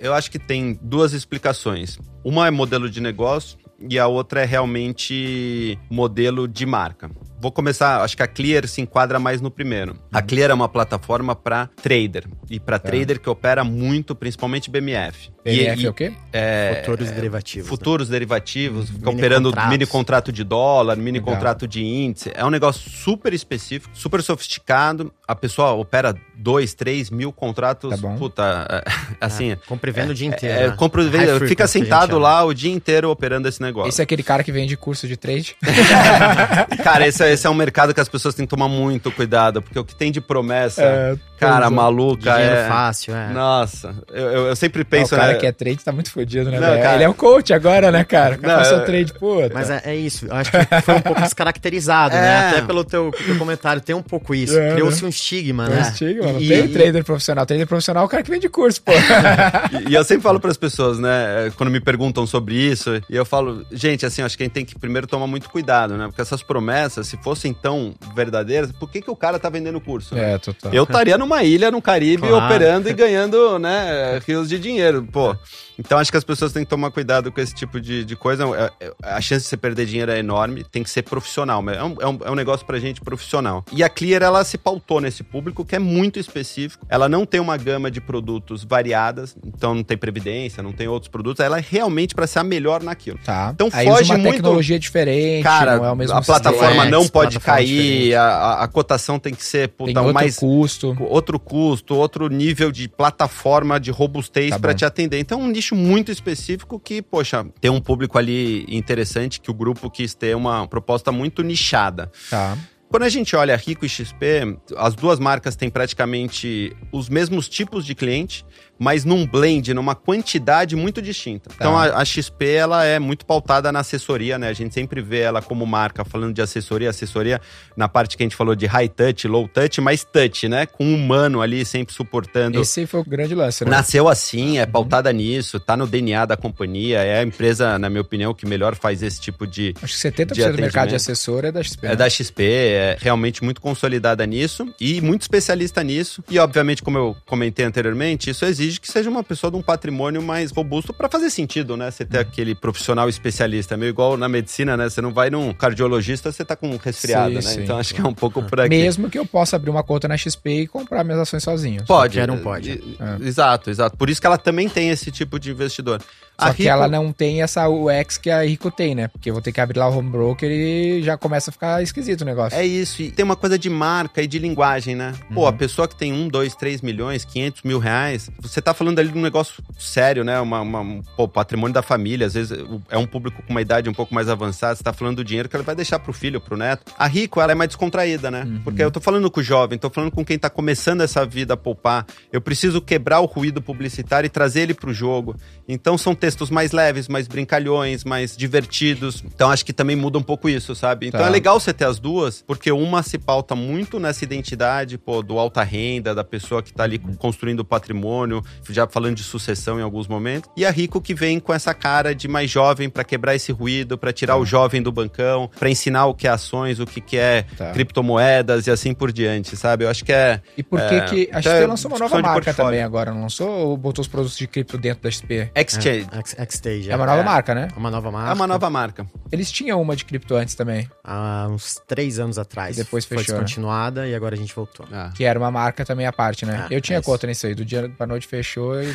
D: É, eu acho que tem duas explicações. Uma é modelo de negócio e a outra é realmente modelo de marca. Vou começar, acho que a Clear se enquadra mais no primeiro. A uhum. Clear é uma plataforma para trader e para tá. trader que opera muito, principalmente BMF.
B: BMF e, é o quê?
C: É, futuros derivativos.
D: Futuros né? derivativos, fica mini operando contratos. mini contrato de dólar, mini Legal. contrato de índice. É um negócio super específico, super sofisticado. A pessoa opera dois, três mil contratos. Tá bom. Puta, é, *laughs* assim. É,
C: compra e venda é, o dia inteiro. É,
D: né? compra e venda, fica sentado lá o dia inteiro operando esse negócio.
B: Esse é aquele cara que vende curso de trade? *laughs*
D: cara, esse, esse é um mercado que as pessoas têm que tomar muito cuidado, porque o que tem de promessa, é, cara, maluca. Dinheiro
C: é fácil, é.
D: Nossa, eu, eu, eu sempre penso.
B: o cara né? que é trade tá muito fodido, né? Não, cara... Ele é um coach agora, né, cara? O cara passou eu... trade, pô.
C: Mas é, é, isso, eu acho que foi um pouco descaracterizado, né? É. Até pelo teu, teu comentário, tem um pouco isso. É, Criou-se né? um estigma, né? Um
B: estigma, não e, tem e... trader profissional. Trader profissional é o cara que vende curso, pô. *laughs*
D: e, e eu sempre falo para as pessoas, né, quando me perguntam sobre isso, e eu falo, gente, assim, acho que a gente tem que primeiro tomar muito cuidado, né? Porque essas promessas, se fossem tão verdadeiras, por que, que o cara tá vendendo curso? né?
B: É, total.
D: Eu estaria numa ilha no Caribe
C: Claro.
D: operando e ganhando, né, rios de dinheiro. Pô, então acho que as pessoas têm que tomar cuidado com esse tipo de, de coisa. É- é- A chance de você perder dinheiro é enorme, tem que ser profissional. É um, é um, é um negócio pra gente profissional. E a Clear, ela se pautou nesse público que é muito específico. Ela não tem uma gama de produtos variadas, então não tem previdência, não tem outros produtos. Ela é realmente pra ser a melhor naquilo.
B: Tá.
D: Então
B: Aí
D: foge
B: usa uma
D: muito-
B: tecnologia diferente,
D: Cara,
B: não é o mesmo
D: a plataforma não pode
C: Plataforma
D: cair, a, a- cotação tem que ser puta,
B: Tem outro
D: mais
B: custo.
D: outro custo, outro nível de plataforma de robustez
B: Tá
D: pra
B: bom.
D: te atender. Então, um nicho muito específico que, poxa, tem um público ali interessante que o grupo quis ter uma proposta muito nichada.
B: Tá.
D: Quando a gente olha Rico e XP, as duas marcas têm praticamente os mesmos tipos de cliente, mas num blend, numa quantidade muito distinta. Então a, a XP ela é muito pautada na assessoria, né? A gente sempre vê ela como marca falando de assessoria, assessoria na parte que a gente falou de high touch, low touch, mas touch, né? Com um humano ali sempre suportando.
B: Esse foi o grande lance, né?
D: Nasceu assim, é pautada nisso, tá no DNA da companhia, é a empresa, na minha opinião, que melhor faz esse tipo de,
B: Acho que 70%
D: de
B: do mercado de assessor é da XP.
D: é
B: né?
D: da XP, é realmente muito consolidada nisso e muito especialista nisso. E, obviamente, como eu comentei anteriormente, isso exige que seja uma pessoa de um patrimônio mais robusto para fazer sentido, né? Você ter aquele profissional especialista. É meio igual na medicina, né? Você não vai num cardiologista, você tá com um resfriado,
B: Sim,
D: né?
B: sim.
D: então, acho que é um pouco por aqui.
B: Mesmo que eu possa abrir uma conta na XP e comprar minhas ações sozinho.
D: Pode.
C: Um pode.
B: É.
D: Exato, exato. Por isso que ela também tem esse tipo de investidor.
B: Só que ela não tem essa UX que a Rico tem, né? Porque eu vou ter que abrir lá o home broker e já começa a ficar esquisito o negócio.
D: É isso, e tem uma coisa de marca e de linguagem, né? Pô,
B: Uhum.
D: a pessoa que tem um, dois, três milhões, 500 mil reais, você tá falando ali de um negócio sério, né? Uma, uma- um pô, patrimônio da família, às vezes é um público com uma idade um pouco mais avançada, você tá falando do dinheiro que ela vai deixar pro filho, pro neto. A Rico, ela é mais descontraída, né?
B: Uhum.
D: Porque eu tô falando com o jovem, tô falando com quem tá começando essa vida a poupar. Eu preciso quebrar o ruído publicitário e trazer ele pro jogo. Então são textos mais leves, mais brincalhões, mais divertidos. Então acho que também muda um pouco isso, sabe? Então
B: Tá.
D: é legal você ter as duas, porque uma se pauta muito nessa identidade, pô, do alta renda, da pessoa que tá ali construindo patrimônio, já falando de sucessão em alguns momentos. E a Rico que vem com essa cara de mais jovem pra quebrar esse ruído, pra tirar o jovem do bancão, pra ensinar o que é ações, o que que é
B: Tá.
D: criptomoedas e assim por diante, sabe? Eu acho que é
B: E por que
D: É,
B: que... A
D: então
B: XP
D: é
B: lançou uma nova marca também agora, não lançou? Ou botou os produtos de cripto dentro da XP?
D: exchange.
C: X- X-Stage.
B: É, uma nova
D: É.
B: marca, né?
C: É uma nova marca.
D: É uma nova marca.
B: Eles tinham uma de cripto antes também,
C: Há uns três anos atrás.
B: E depois
C: Foi
B: fechou, né?
C: descontinuada e agora a gente voltou.
D: Ah.
B: que era uma marca também à parte, né?
C: Ah,
B: eu tinha
C: é
B: conta nisso aí, do dia pra noite fechou e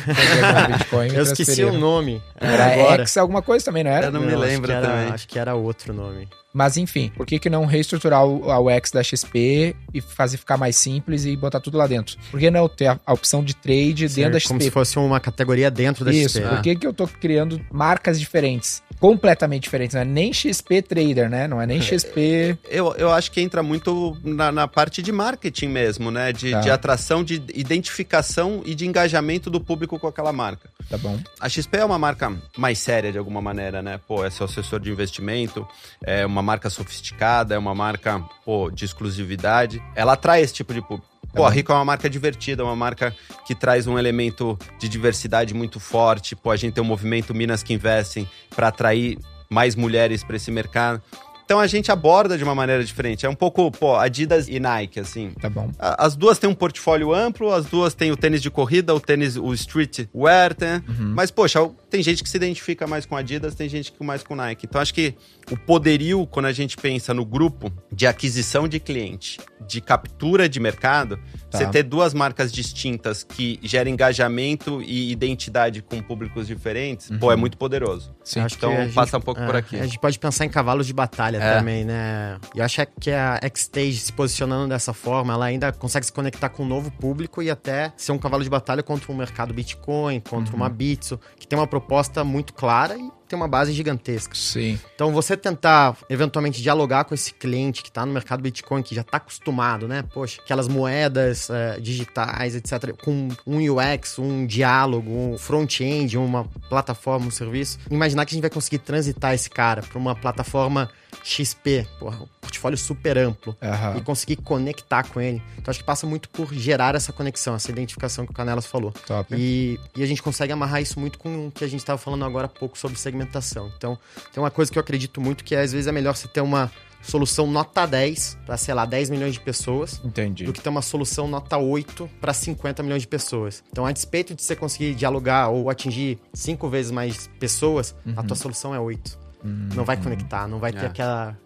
B: Bitcoin *laughs*
C: Eu esqueci o nome.
B: Era
C: agora.
B: X alguma coisa também, não era?
D: Eu não me
C: acho
D: lembro
C: era-
D: também.
C: Acho que era outro nome.
B: Mas enfim, por que, que não reestruturar o, a UX da XP e fazer ficar mais simples e botar tudo lá dentro? Por que não ter a, a opção de trade dentro da
C: Ser Como se
B: XP?
C: fosse uma categoria dentro da
B: Isso,
C: XP.
B: por que, que eu tô criando marcas diferentes? Completamente diferentes, não é nem XP Trader, né? Não é nem XP.
D: Eu, eu acho que entra muito na, na parte de marketing mesmo, né? De,
B: Tá.
D: de atração, de identificação e de engajamento do público com aquela marca.
B: Tá bom.
D: A XP é uma marca mais séria de alguma maneira, né? Pô, é seu assessor de investimento, é uma marca sofisticada, é uma marca, pô, de exclusividade. Ela atrai esse tipo de público. Pô, a. Rico é uma marca divertida, uma marca que traz um elemento de diversidade muito forte. Pô, a gente tem um movimento Minas que investem para atrair mais mulheres para esse mercado. Então a gente aborda de uma maneira diferente. É um pouco, pô, Adidas e Nike, assim.
B: Tá bom.
D: As duas têm um portfólio amplo, as duas têm o tênis de corrida, o tênis, o street wear, né? Mas, poxa, tem gente que se identifica mais com Adidas, tem gente que mais com Nike. Então, acho que o poderio, quando a gente pensa no grupo de aquisição de cliente, de captura de mercado,
B: Tá.
D: você ter duas marcas distintas que geram engajamento e identidade com públicos diferentes, pô, é muito poderoso.
B: Sim.
C: Acho que
D: Então,
C: gente-
D: passa um pouco
C: é,
D: por aqui.
C: A gente pode pensar em cavalos de batalha
D: É.
C: também, né? E eu acho que a X-Stage se posicionando dessa forma, ela ainda consegue se conectar com um novo público e até ser um cavalo de batalha contra o mercado Bitcoin, contra uma Bitso, que tem uma proposta muito clara e tem uma base gigantesca.
B: Sim.
C: Então, você tentar, eventualmente, dialogar com esse cliente que está no mercado Bitcoin, que já está acostumado, né? Poxa, aquelas moedas eh, digitais, etc., com um UX, um diálogo, um front-end, uma plataforma, um serviço. Imaginar que a gente vai conseguir transitar esse cara para uma plataforma XP, porra, um portfólio super amplo,
B: Aham.
C: e conseguir conectar com ele. Então, acho que passa muito por gerar essa conexão, essa identificação que o Canelas falou.
B: Top.
C: E, e a gente consegue amarrar isso muito com o que a gente estava falando agora há pouco sobre segmentação. Então, tem uma coisa que eu acredito muito que é, às vezes é melhor você ter uma solução nota 10 para, sei lá, 10 milhões de pessoas.
B: Entendi.
C: Do que ter uma solução nota 8 para 50 milhões de pessoas. Então, a despeito de você conseguir dialogar ou atingir cinco vezes mais pessoas,
B: Uhum.
C: a tua solução é 8. Não vai conectar, não vai ter
D: É.
C: aquela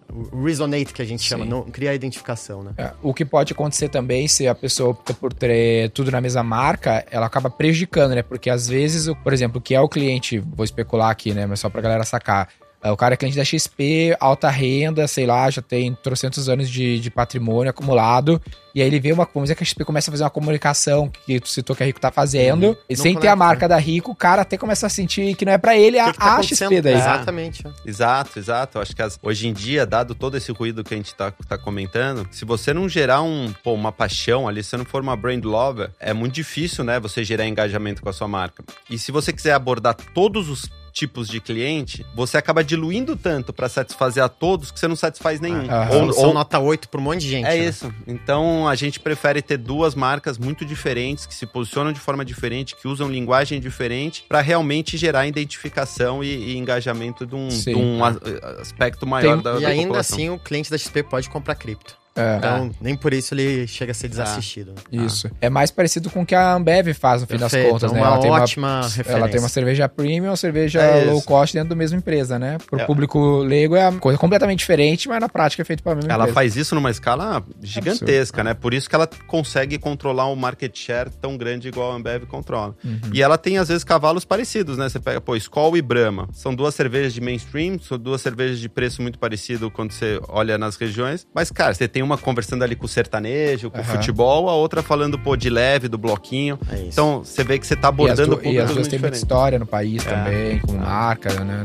C: resonate que a gente chama,
B: Sim.
C: não cria identificação, né?
B: É, o que pode acontecer também, se a pessoa opta por ter tudo na mesma marca, ela acaba prejudicando, né? Porque às vezes, por exemplo, o que é o cliente, vou especular aqui, né? Mas só pra galera sacar. É, O cara é cliente da XP, alta renda, sei lá, já tem trocentos anos de, de patrimônio acumulado. E aí ele vê uma. Vamos dizer que a XP começa a fazer uma comunicação que tu citou que a Rico tá fazendo. e
C: Não
B: sem ter a
C: conecta,
B: marca da Rico, o cara até começa a sentir que não é pra ele a,
C: O que tá
B: a? XP daí.
C: Exatamente. é.
D: Exato, exato. Eu acho que as- hoje em dia, dado todo esse ruído que a gente tá, tá comentando, se você não gerar um, pô, uma paixão ali, se você não for uma brand lover, é muito difícil, né, você gerar engajamento com a sua marca. E se você quiser abordar todos os tipos de cliente, você acaba diluindo tanto pra satisfazer a todos que você não satisfaz nenhum.
B: Ah,
C: Ou,
D: Ou,
C: são
D: ou-
C: nota 8 para um monte de gente.
D: é
C: né?
D: isso. Então a gente prefere ter duas marcas muito diferentes, que se posicionam de forma diferente, que usam linguagem diferente, pra realmente gerar identificação e, e engajamento de um, de um a- aspecto maior
B: Tem-
D: da,
C: E
D: da
C: ainda
D: população.
C: assim, o cliente da XP pode comprar cripto.
B: É.
C: Então, nem por isso ele chega a ser desassistido. né?
B: Isso. É mais parecido com o que a Ambev faz no fim das
C: Perfeito,
B: contas, né?
C: uma
B: tem
C: ótima referência.
B: Ela tem uma cerveja premium, uma cerveja
D: É
B: low cost dentro da mesma empresa, né? Pro
D: É.
B: público leigo é uma coisa completamente diferente, mas na prática é feito pela mesma
D: Ela
B: empresa.
D: faz isso numa escala gigantesca, né? Por isso que ela consegue controlar um market share tão grande igual a Ambev controla.
B: Uhum.
D: E ela tem, às vezes, cavalos parecidos, né? Você pega, pô, Skol e Brahma. São duas cervejas de mainstream, são duas cervejas de preço muito parecido quando você olha nas regiões. Mas, cara, você tem uma conversando ali com o sertanejo, com o
B: Aham.
D: futebol, a outra falando, pô, de leve, do bloquinho.
C: É.
D: Então, você vê que você tá
B: E as,
D: abordando
B: du- e as
D: públicos
B: duas têm muita história no país
D: É.
B: também, com marca, né?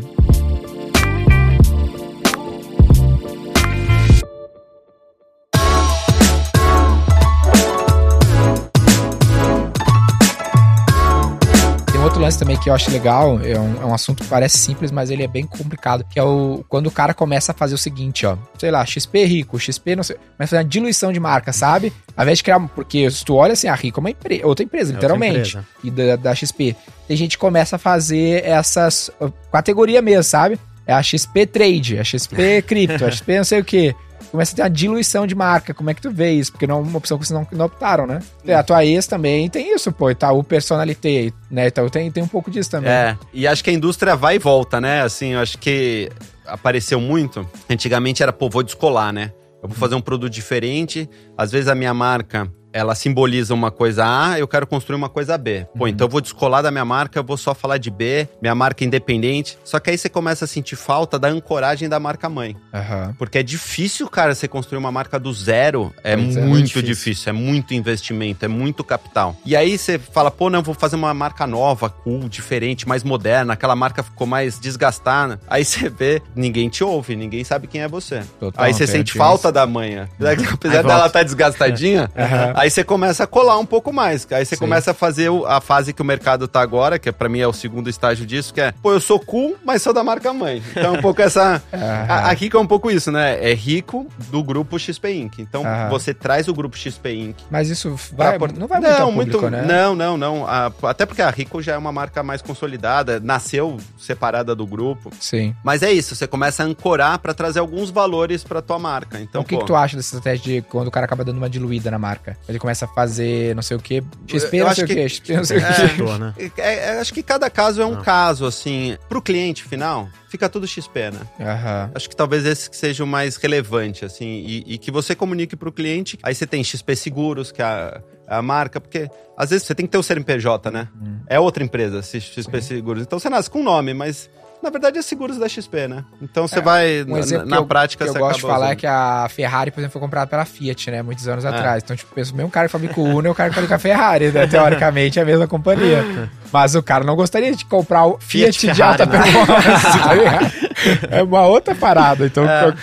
B: Outro lance também que eu acho legal, é um, é um assunto que parece simples, mas ele é bem complicado, que é o quando o cara começa a fazer o seguinte, ó, sei lá, XP rico, XP não sei, mas fazer uma diluição de marca, sabe? Ao invés de criar, porque se tu olha assim, a Rico é uma empre outra empresa,
C: É outra
B: literalmente,
C: empresa.
B: e da, da XP, tem gente que começa a fazer essas uh, categoria mesmo, sabe? É a XP Trade, a XP Cripto, a XP não sei o quê. Começa a ter uma diluição de marca. Como é que tu vê isso? Porque não é uma opção que vocês não, não optaram, né? A tua ex também tem isso, pô. Itaú Personalité, né? Itaú tem, tem um pouco disso também.
D: É, e acho que a indústria vai e volta, né? Assim, eu acho que apareceu muito. Antigamente era, pô, vou descolar, né? Eu vou fazer um produto diferente. Às vezes a minha marca, ela simboliza uma coisa A, eu quero construir uma coisa B. Pô, então eu vou descolar da minha marca, eu vou só falar de B, minha marca é independente. Só que aí você começa a sentir falta da ancoragem da marca mãe.
B: Aham.
D: Porque é difícil, cara, você construir uma marca do zero. É
B: Pois é,
D: muito
C: muito
D: difícil.
C: difícil.
D: é muito investimento, é muito capital. E aí você fala, pô, não, vou fazer uma marca nova, cool, diferente, mais moderna. Aquela marca ficou mais desgastada. Aí você vê, ninguém te ouve, ninguém sabe quem é você.
B: Total,
D: aí você sente falta da manha. Apesar
C: Aí
D: dela estar desgastadinha,
B: Aham.
D: Aí você começa a colar um pouco mais. Aí você
B: Sim.
D: começa a fazer a fase que o mercado tá agora, que pra mim é o segundo estágio disso, que é, pô, eu sou cool, mas sou da marca mãe. Então é um pouco essa. *laughs* A, a Rico é um pouco isso, né? É rico do grupo XP Inc. Então
B: Aham.
D: você traz o grupo XP Inc.
B: Mas isso vai,
D: pra
B: não vai muito ao público, né?
D: Não, não, não. A- até porque a Rico já é uma marca mais consolidada, nasceu separada do grupo.
B: Sim.
D: Mas é isso, você começa a ancorar pra trazer alguns valores pra tua marca. Então,
B: o que,
D: pô,
B: que tu acha dessa estratégia de quando o cara acaba dando uma diluída na marca? Ele começa a fazer não sei o quê, XP
D: Eu
B: não
D: acho
B: sei o
D: que-
B: quê, XP não sei o
D: É.
B: quê.
C: Né?
D: É, é, acho que cada caso é um
C: Ah.
D: caso, assim. Pro cliente final, fica tudo XP, né?
B: Aham.
D: Acho que talvez esse que seja o mais relevante, assim, e, e que você comunique pro cliente. Aí você tem XP Seguros, que é a, a marca, porque às vezes você tem que ter o CNPJ, né? É outra empresa, se- XP Seguros. Então você nasce com o nome, mas na verdade é Seguros da XP, né? Então você vai,
B: Um
D: na,
B: exemplo
D: na
B: eu,
D: prática,
B: que eu gosto de falar é
D: usando.
B: que a Ferrari, por exemplo, foi comprada pela Fiat, né? Muitos anos
D: É.
B: atrás. Então, tipo, penso, o mesmo cara que fabrica o Uno é o cara que fabrica a Ferrari, né? Teoricamente é a mesma companhia. *laughs* Mas o cara não gostaria de comprar o Fiat,
C: Fiat
B: de alta
C: Ferrari, né?
B: performance, tá? *laughs* É uma outra parada. Então,
D: É.
B: eu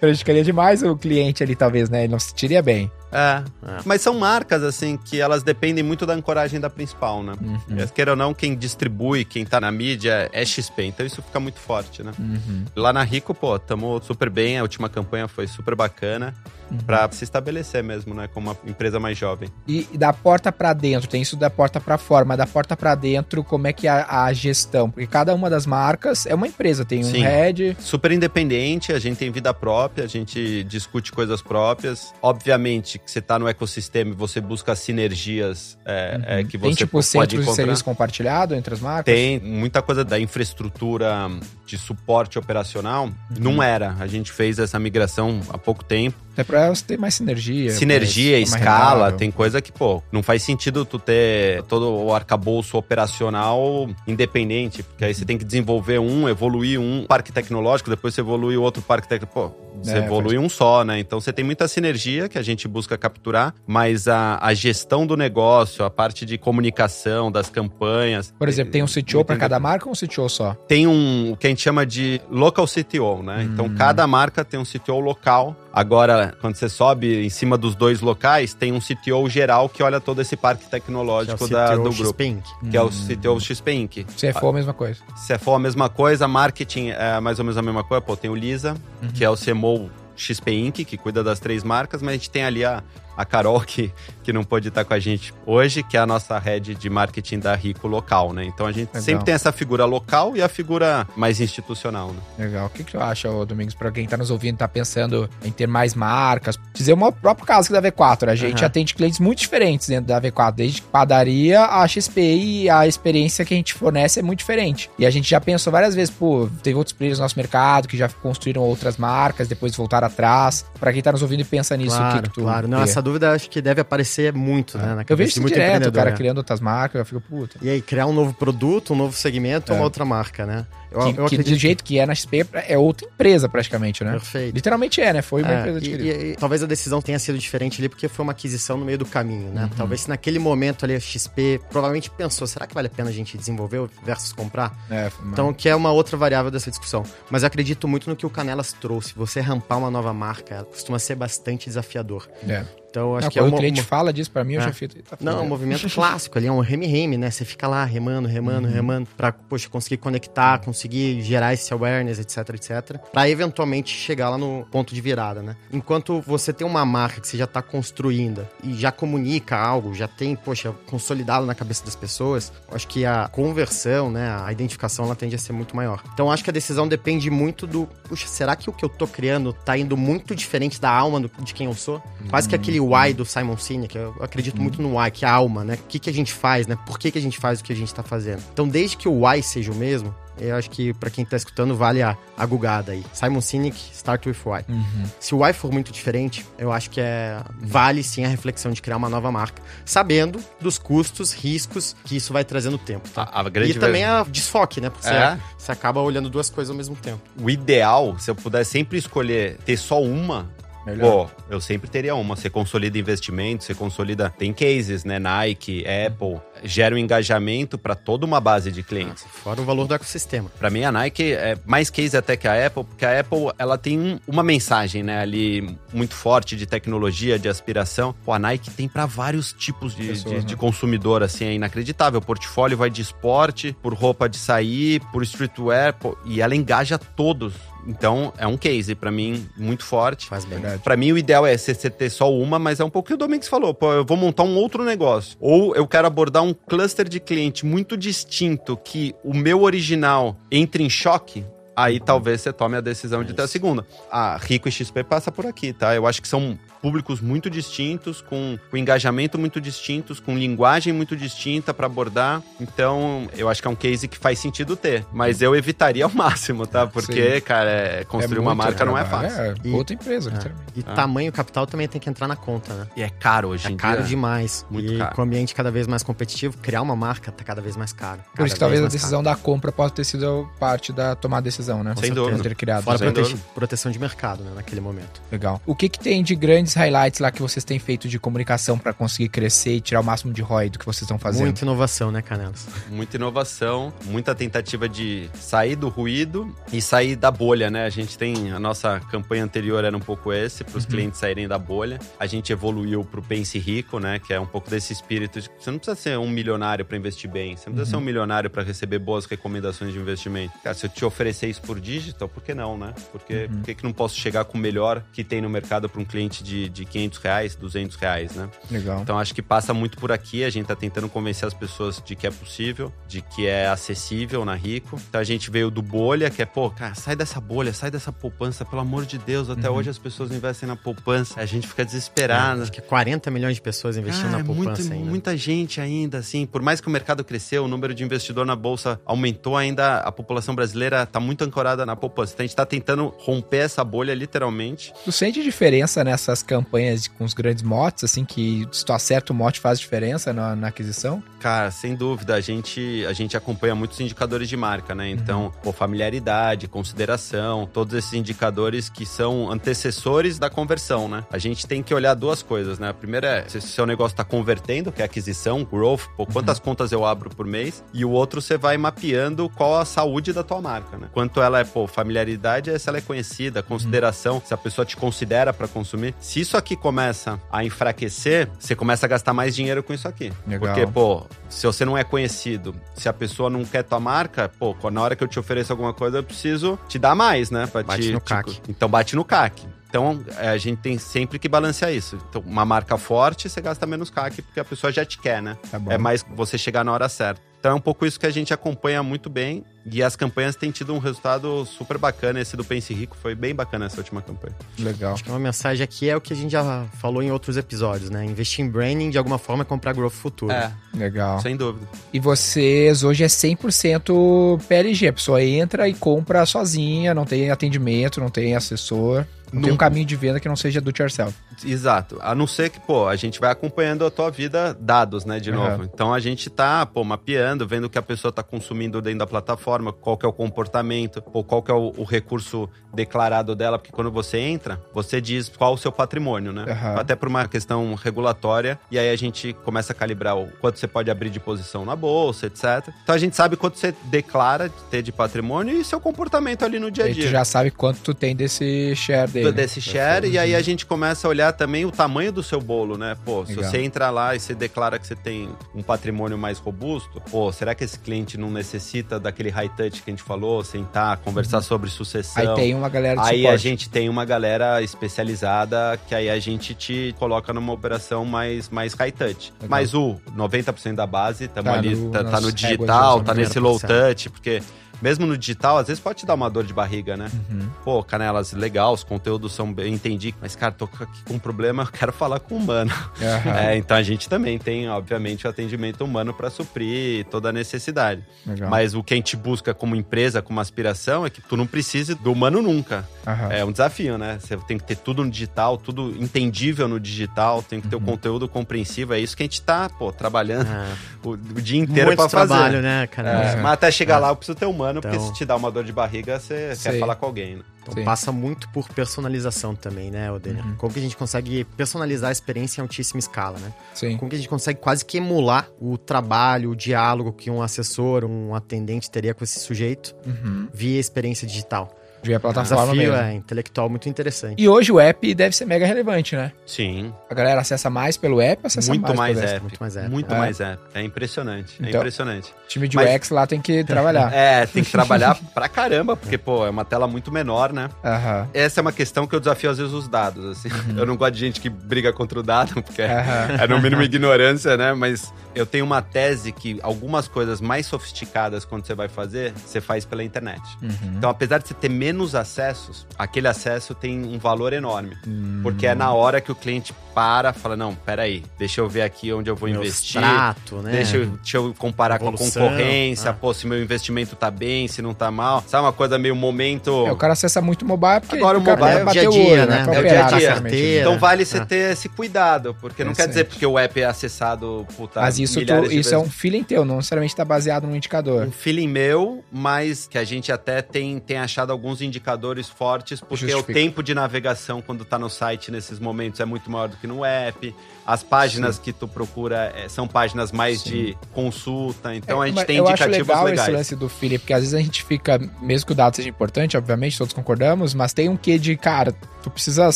B: prejudicaria demais o cliente ali, talvez, né? Ele não se sentiria bem.
D: É. é. Mas são marcas, assim, que elas dependem muito da ancoragem da principal, né? Uhum. Queira ou não, quem distribui, quem tá na mídia é XP, então isso fica muito forte, né? Uhum. Lá na Rico, pô, tamo super bem, a última campanha foi super bacana uhum. para se estabelecer mesmo, né, como uma empresa mais jovem.
B: E, da porta para dentro, tem isso da porta para fora, mas da porta para dentro, como é que é a, a, gestão? Porque cada uma das marcas é uma empresa, tem um Sim. head.
D: Super independente, a gente tem vida própria, a gente discute coisas próprias. Obviamente que você tá no ecossistema e você busca sinergias é, uhum. é, que você tem, tipo, pode encontrar. de serviço
B: compartilhado entre as marcas?
D: Tem muita coisa da infraestrutura de suporte operacional. Uhum. Não era. A gente fez essa migração há pouco tempo.
B: Pra você ter mais sinergia.
D: Sinergia, mais, escala, tem coisa que, pô, não faz sentido tu ter todo o arcabouço operacional independente, porque aí você tem que desenvolver um, evoluir um parque tecnológico, depois você evolui o outro parque tecnológico. Pô, você é, evolui um só, né? Então você tem muita sinergia que a gente busca capturar, mas a, a gestão do negócio, a parte de comunicação, das campanhas.
B: Por exemplo, tem um CTO para cada marca ou um CTO só?
D: Tem um, o que a gente chama de local CTO, né? Então, hum. Então cada marca tem um CTO local Agora, quando você sobe em cima dos dois locais, tem um CTO geral que olha todo esse parque tecnológico é da, do grupo. Inc. Que hum. é o CTO XP Inc.
B: CFO a mesma coisa.
D: CFO a mesma coisa, marketing é mais ou menos a mesma coisa. Pô, tem o Lisa, uhum. que é o CMO XP Inc., que cuida das três marcas, mas a gente tem ali a a Carol, que, que não pôde estar com a gente hoje, que é a nossa head de marketing da Rico local, né? Então a gente Legal. sempre tem essa figura local e a figura mais institucional, né?
B: Legal. O que, que tu acha, Domingos, para quem está nos ouvindo, está pensando em ter mais marcas? Dizer o próprio caso da V4. A gente uhum. atende clientes muito diferentes dentro da V4, desde padaria a XP e a experiência que a gente fornece é muito diferente. E a gente já pensou várias vezes, pô, teve outros players no nosso mercado que já construíram outras marcas, depois voltaram atrás. Para quem está nos ouvindo e pensa nisso,
C: claro,
B: o que, que tu.
C: Claro, não, essa dúvida acho que deve aparecer muito, né?
B: Na eu vejo isso muito direto, o cara né? criando outras marcas, eu fico, puta.
C: E aí, criar um novo produto, um novo segmento é. uma outra marca, né?
B: Eu, que, eu que do jeito que é na XP é outra empresa praticamente, né?
C: Perfeito.
B: Literalmente é, né? Foi uma
C: é,
B: empresa
C: adquirida. E, e, talvez a decisão tenha sido diferente ali porque foi uma aquisição no meio do caminho, né? Uhum. Talvez se naquele momento ali a XP provavelmente pensou, será que vale a pena a gente desenvolver versus comprar? É, então, que é uma outra variável dessa discussão. Mas eu acredito muito no que o Canelas trouxe. Você rampar uma nova marca costuma ser bastante desafiador.
B: É. Então, acho não, que é é o cliente uma... fala disso para mim, eu é. já fico.
C: Tá não, é um movimento clássico ali, é um reme-reme, né? Você fica lá remando, remando, uhum. remando, pra, poxa, conseguir conectar, conseguir gerar esse awareness, etc, etc, pra eventualmente chegar lá no ponto de virada, né? Enquanto você tem uma marca que você já tá construindo e já comunica algo, já tem, poxa, consolidado na cabeça das pessoas, acho que a conversão, né, a identificação, ela tende a ser muito maior. Então, acho que a decisão depende muito do, puxa, será que o que eu tô criando tá indo muito diferente da alma do, de quem eu sou? Quase que aquele why do Simon Sinek, eu acredito muito no why, que é a alma, né? O que, que a gente faz, né? Por que, que a gente faz o que a gente tá fazendo? Então, desde que o why seja o mesmo, eu acho que para quem tá escutando vale a, a gugada aí. Simon Sinek, Start with Why. Uhum. Se o Why for muito diferente, eu acho que é vale sim a reflexão de criar uma nova marca, sabendo dos custos, riscos que isso vai trazer no tempo, tá? A, a e também a desfoque, né? Porque é? você, você acaba olhando duas coisas ao mesmo tempo.
D: O ideal, se eu puder sempre escolher ter só uma, Melhor. Pô, eu sempre teria uma. Você consolida investimentos, você consolida. Tem cases, né? Nike, Apple. Gera um engajamento para toda uma base de clientes.
C: Ah, fora o valor do ecossistema.
D: Para mim, a Nike é mais case até que a Apple, porque a Apple ela tem uma mensagem, né? Ali muito forte de tecnologia, de aspiração. Pô, a Nike tem para vários tipos de, Pessoa, de, né? de, consumidor, assim, é inacreditável. O portfólio vai de esporte, por roupa de sair, por streetwear, pô, e ela engaja todos então, é um case, para mim, muito forte.
C: Faz verdade.
D: Pra mim, o ideal é você ter só uma, mas é um pouco o que o Domingos falou. Pô, eu vou montar um outro negócio. Ou eu quero abordar um cluster de cliente muito distinto que o meu original entre em choque aí talvez você tome a decisão de ter a segunda. A Rico e XP passa por aqui, tá? Eu acho que são públicos muito distintos, com, com engajamento muito distintos, com linguagem muito distinta para abordar. Então, eu acho que é um case que faz sentido ter. Mas eu evitaria ao máximo, tá? Porque, Sim. cara, é, construir é uma marca não é fácil. É,
B: e, outra empresa, é.
C: E ah. tamanho capital também tem que entrar na conta, né?
D: E é caro hoje
C: é
D: em
C: dia. É caro
D: demais.
C: Muito e caro. com o ambiente cada vez mais competitivo, criar uma marca tá cada vez mais caro.
B: Por isso que talvez a decisão caro. da compra possa ter sido parte da tomada de decisão né?
D: Sem dúvida.
B: Ter criado.
C: Fora
D: Sem
C: prote-
D: dúvida.
C: proteção de mercado, né, naquele momento.
B: Legal. O que que tem de grandes highlights lá que vocês têm feito de comunicação pra conseguir crescer e tirar o máximo de ROI do que vocês estão fazendo?
C: Muita inovação, né, Canelas?
D: Muita inovação, muita tentativa de sair do ruído e sair da bolha, né? A gente tem. A nossa campanha anterior era um pouco esse, para os clientes saírem da bolha. A gente evoluiu para o Pense Rico, né? Que é um pouco desse espírito de que você não precisa ser um milionário para investir bem, você não precisa ser um milionário para receber boas recomendações de investimento. Cara, se eu te oferecer isso por digital, por que não, né? Porque, Por que, que não posso chegar com o melhor que tem no mercado para um cliente de, de 500 reais, 200 reais, né?
B: Legal.
D: Então acho que passa muito por aqui. A gente tá tentando convencer as pessoas de que é possível, de que é acessível na Rico. Então a gente veio do bolha, que é, pô, cara, sai dessa bolha, sai dessa poupança, pelo amor de Deus. Até hoje as pessoas investem na poupança. A gente fica desesperado.
C: Acho que 40 milhões de pessoas investindo na poupança
D: muito-
C: ainda.
D: Muita gente ainda, assim. Por mais que o mercado cresceu, o número de investidor na bolsa aumentou, ainda a população brasileira tá muito ancorada na poupança. Então a gente tá tentando romper essa bolha, literalmente.
B: Tu sente diferença nessas campanhas com os grandes motes, assim, que se tu acerta o mote faz diferença na, na aquisição?
D: Cara, sem dúvida, a gente, a gente acompanha muitos indicadores de marca, né? Então, pô, familiaridade, consideração, todos esses indicadores que são antecessores da conversão, né? A gente tem que olhar duas coisas, né? A primeira é se o seu negócio está convertendo, que é aquisição, growth, pô, quantas contas eu abro por mês, e o outro você vai mapeando qual a saúde da tua marca, né? Quanto ela é, pô, familiaridade é se ela é conhecida, consideração, se a pessoa te considera para consumir. Se isso aqui começa a enfraquecer, você começa a gastar mais dinheiro com isso aqui.
B: Legal.
D: Porque, pô, se você não é conhecido, se a pessoa não quer tua marca, pô, na hora que eu te ofereço alguma coisa, eu preciso te dar mais, né? Pra
C: Bate
D: te,
C: no
D: te-
C: CAC.
D: Então bate no CAC. Então, é, a gente tem sempre que balancear isso. Então, uma marca forte, você gasta menos CAC, porque a pessoa já te quer, né?
B: Tá bom.
D: É mais você chegar na hora certa. Então, é um pouco isso que a gente acompanha muito bem. E as campanhas têm tido um resultado super bacana. Esse do Pense Rico foi bem bacana essa última campanha.
B: Legal.
C: Acho que uma mensagem aqui é o que a gente já falou em outros episódios, né? Investir em branding, de alguma forma, é comprar growth futuro.
B: Legal.
D: sem dúvida.
B: E vocês hoje é 100% PLG. A pessoa entra e compra sozinha, não tem atendimento, não tem assessor. Não tem um caminho de venda que não seja do it yourself.
D: Exato. A não ser que, pô, a gente vai acompanhando a tua vida, dados, né, de novo. Então a gente tá, pô, mapeando, vendo o que a pessoa tá consumindo dentro da plataforma, qual que é o comportamento, ou qual que é o, o recurso declarado dela, porque quando você entra, você diz qual o seu patrimônio, né?
B: Aham.
D: Até por uma questão regulatória, e aí a gente começa a calibrar o quanto você pode abrir de posição na bolsa, etc. Então a gente sabe quanto você declara de ter de patrimônio e seu comportamento ali no dia a dia
B: tu já sabe quanto tu tem desse share dele.
D: desse share, e aí a gente começa a olhar também o tamanho do seu bolo, né? Pô, se
B: Legal.
D: você entra lá e você declara que você tem um patrimônio mais robusto, pô, será que esse cliente não necessita daquele high touch que a gente falou, sentar, conversar sobre sucessão?
B: Aí tem uma galera de
D: Aí
B: suporte.
D: a gente tem uma galera especializada que aí a gente te coloca numa operação mais, mais high touch.
B: Legal.
D: Mas o 90% da base, estamos
B: Tá
D: ali,
B: no-
D: tá, tá no digital, tá nesse
C: 90%.
D: low touch, porque mesmo no digital, às vezes pode te dar uma dor de barriga, né?
B: Uhum.
D: Pô, Canelas, legal, os conteúdos são bem, entendi, mas cara, tô aqui com um problema, *laughs* eu quero falar com o humano.
B: Aham.
D: É, então a gente também tem, obviamente, o atendimento humano para suprir toda a necessidade.
B: Legal.
D: Mas o que a gente busca como empresa, como aspiração, é que tu não precise do humano nunca.
B: Aham.
D: É um desafio, né? Você tem que ter tudo no digital, tudo entendível no digital, tem que ter
B: Uhum.
D: o conteúdo compreensível. É isso que a gente tá, pô, trabalhando
C: Ah,
D: o, o dia inteiro para fazer.
C: trabalho, né, cara?
D: É, Mas até chegar lá eu preciso ter humano, porque
C: Então-
D: se te dá uma dor de barriga, você
B: Sei.
D: quer falar com alguém, né?
C: Então
B: Sim.
C: passa muito por personalização também, né, Odenir?
B: Uhum.
C: Como que a gente consegue personalizar a experiência em altíssima escala, né?
B: Sim.
C: Como que a gente consegue quase que emular o trabalho, o diálogo que um assessor, um atendente teria com esse sujeito
B: Uhum.
C: via experiência digital.
B: Via
C: Um
B: plataforma
C: desafio
B: mesmo.
C: é, intelectual muito interessante.
B: E hoje o app deve ser mega relevante, né?
D: Sim,
B: A galera acessa mais pelo app acessa
D: muito
B: mais,
D: mais,
B: pelo
D: app.
C: muito mais app.
D: Muito
B: É.
D: mais app. É impressionante. É
B: Então-
D: impressionante.
B: O time de
D: Mas-
B: UX lá tem que *laughs* trabalhar.
D: É, tem que trabalhar pra caramba, porque, pô, é uma tela muito menor, né?
B: Aham.
D: Essa é uma questão que eu desafio às vezes os dados, assim.
B: Uhum.
D: Eu não gosto de gente que briga contra o dado, porque é,
B: Aham.
D: é no mínimo ignorância, né? Mas eu tenho uma tese que algumas coisas mais sofisticadas quando você vai fazer, você faz pela internet.
B: Uhum.
D: Então, apesar de você ter menos acessos, aquele acesso tem um valor enorme.
B: Hum.
D: Porque é na hora que o cliente para, fala, não, peraí, deixa eu ver aqui onde eu vou
C: Meu
D: investir.
C: extrato, né?
D: Deixa eu, deixa eu comparar
C: Evolução,
D: com a concorrência,
C: ah.
D: pô, se meu investimento tá bem, se não tá mal. Sabe uma coisa meio momento...
B: É, o cara acessa muito mobile porque
D: Agora o mobile é o
C: dia a dia,
B: olho,
C: né?
B: Pra
C: É o
D: dia a dia. Então vale você
C: Ah.
D: ter esse cuidado, porque não quer
B: Interessante.
D: dizer porque o app é acessado, puta,
B: Mas isso tu, isso é
D: vezes.
B: um feeling teu, não necessariamente está baseado num indicador.
D: Um feeling meu, mas que a gente até tem, tem achado alguns indicadores fortes, porque
B: Justifica.
D: o tempo de navegação quando tá no site nesses momentos é muito maior do que no app. As páginas que tu procura é, são páginas mais
B: Sim.
D: de consulta, então
B: É,
D: a gente tem
B: eu acho
D: indicativos
B: legal
D: legais.
B: esse lance do feeling, porque às vezes a gente fica, mesmo que o dado seja importante, obviamente, todos concordamos, mas tem um quê de, cara, tu precisa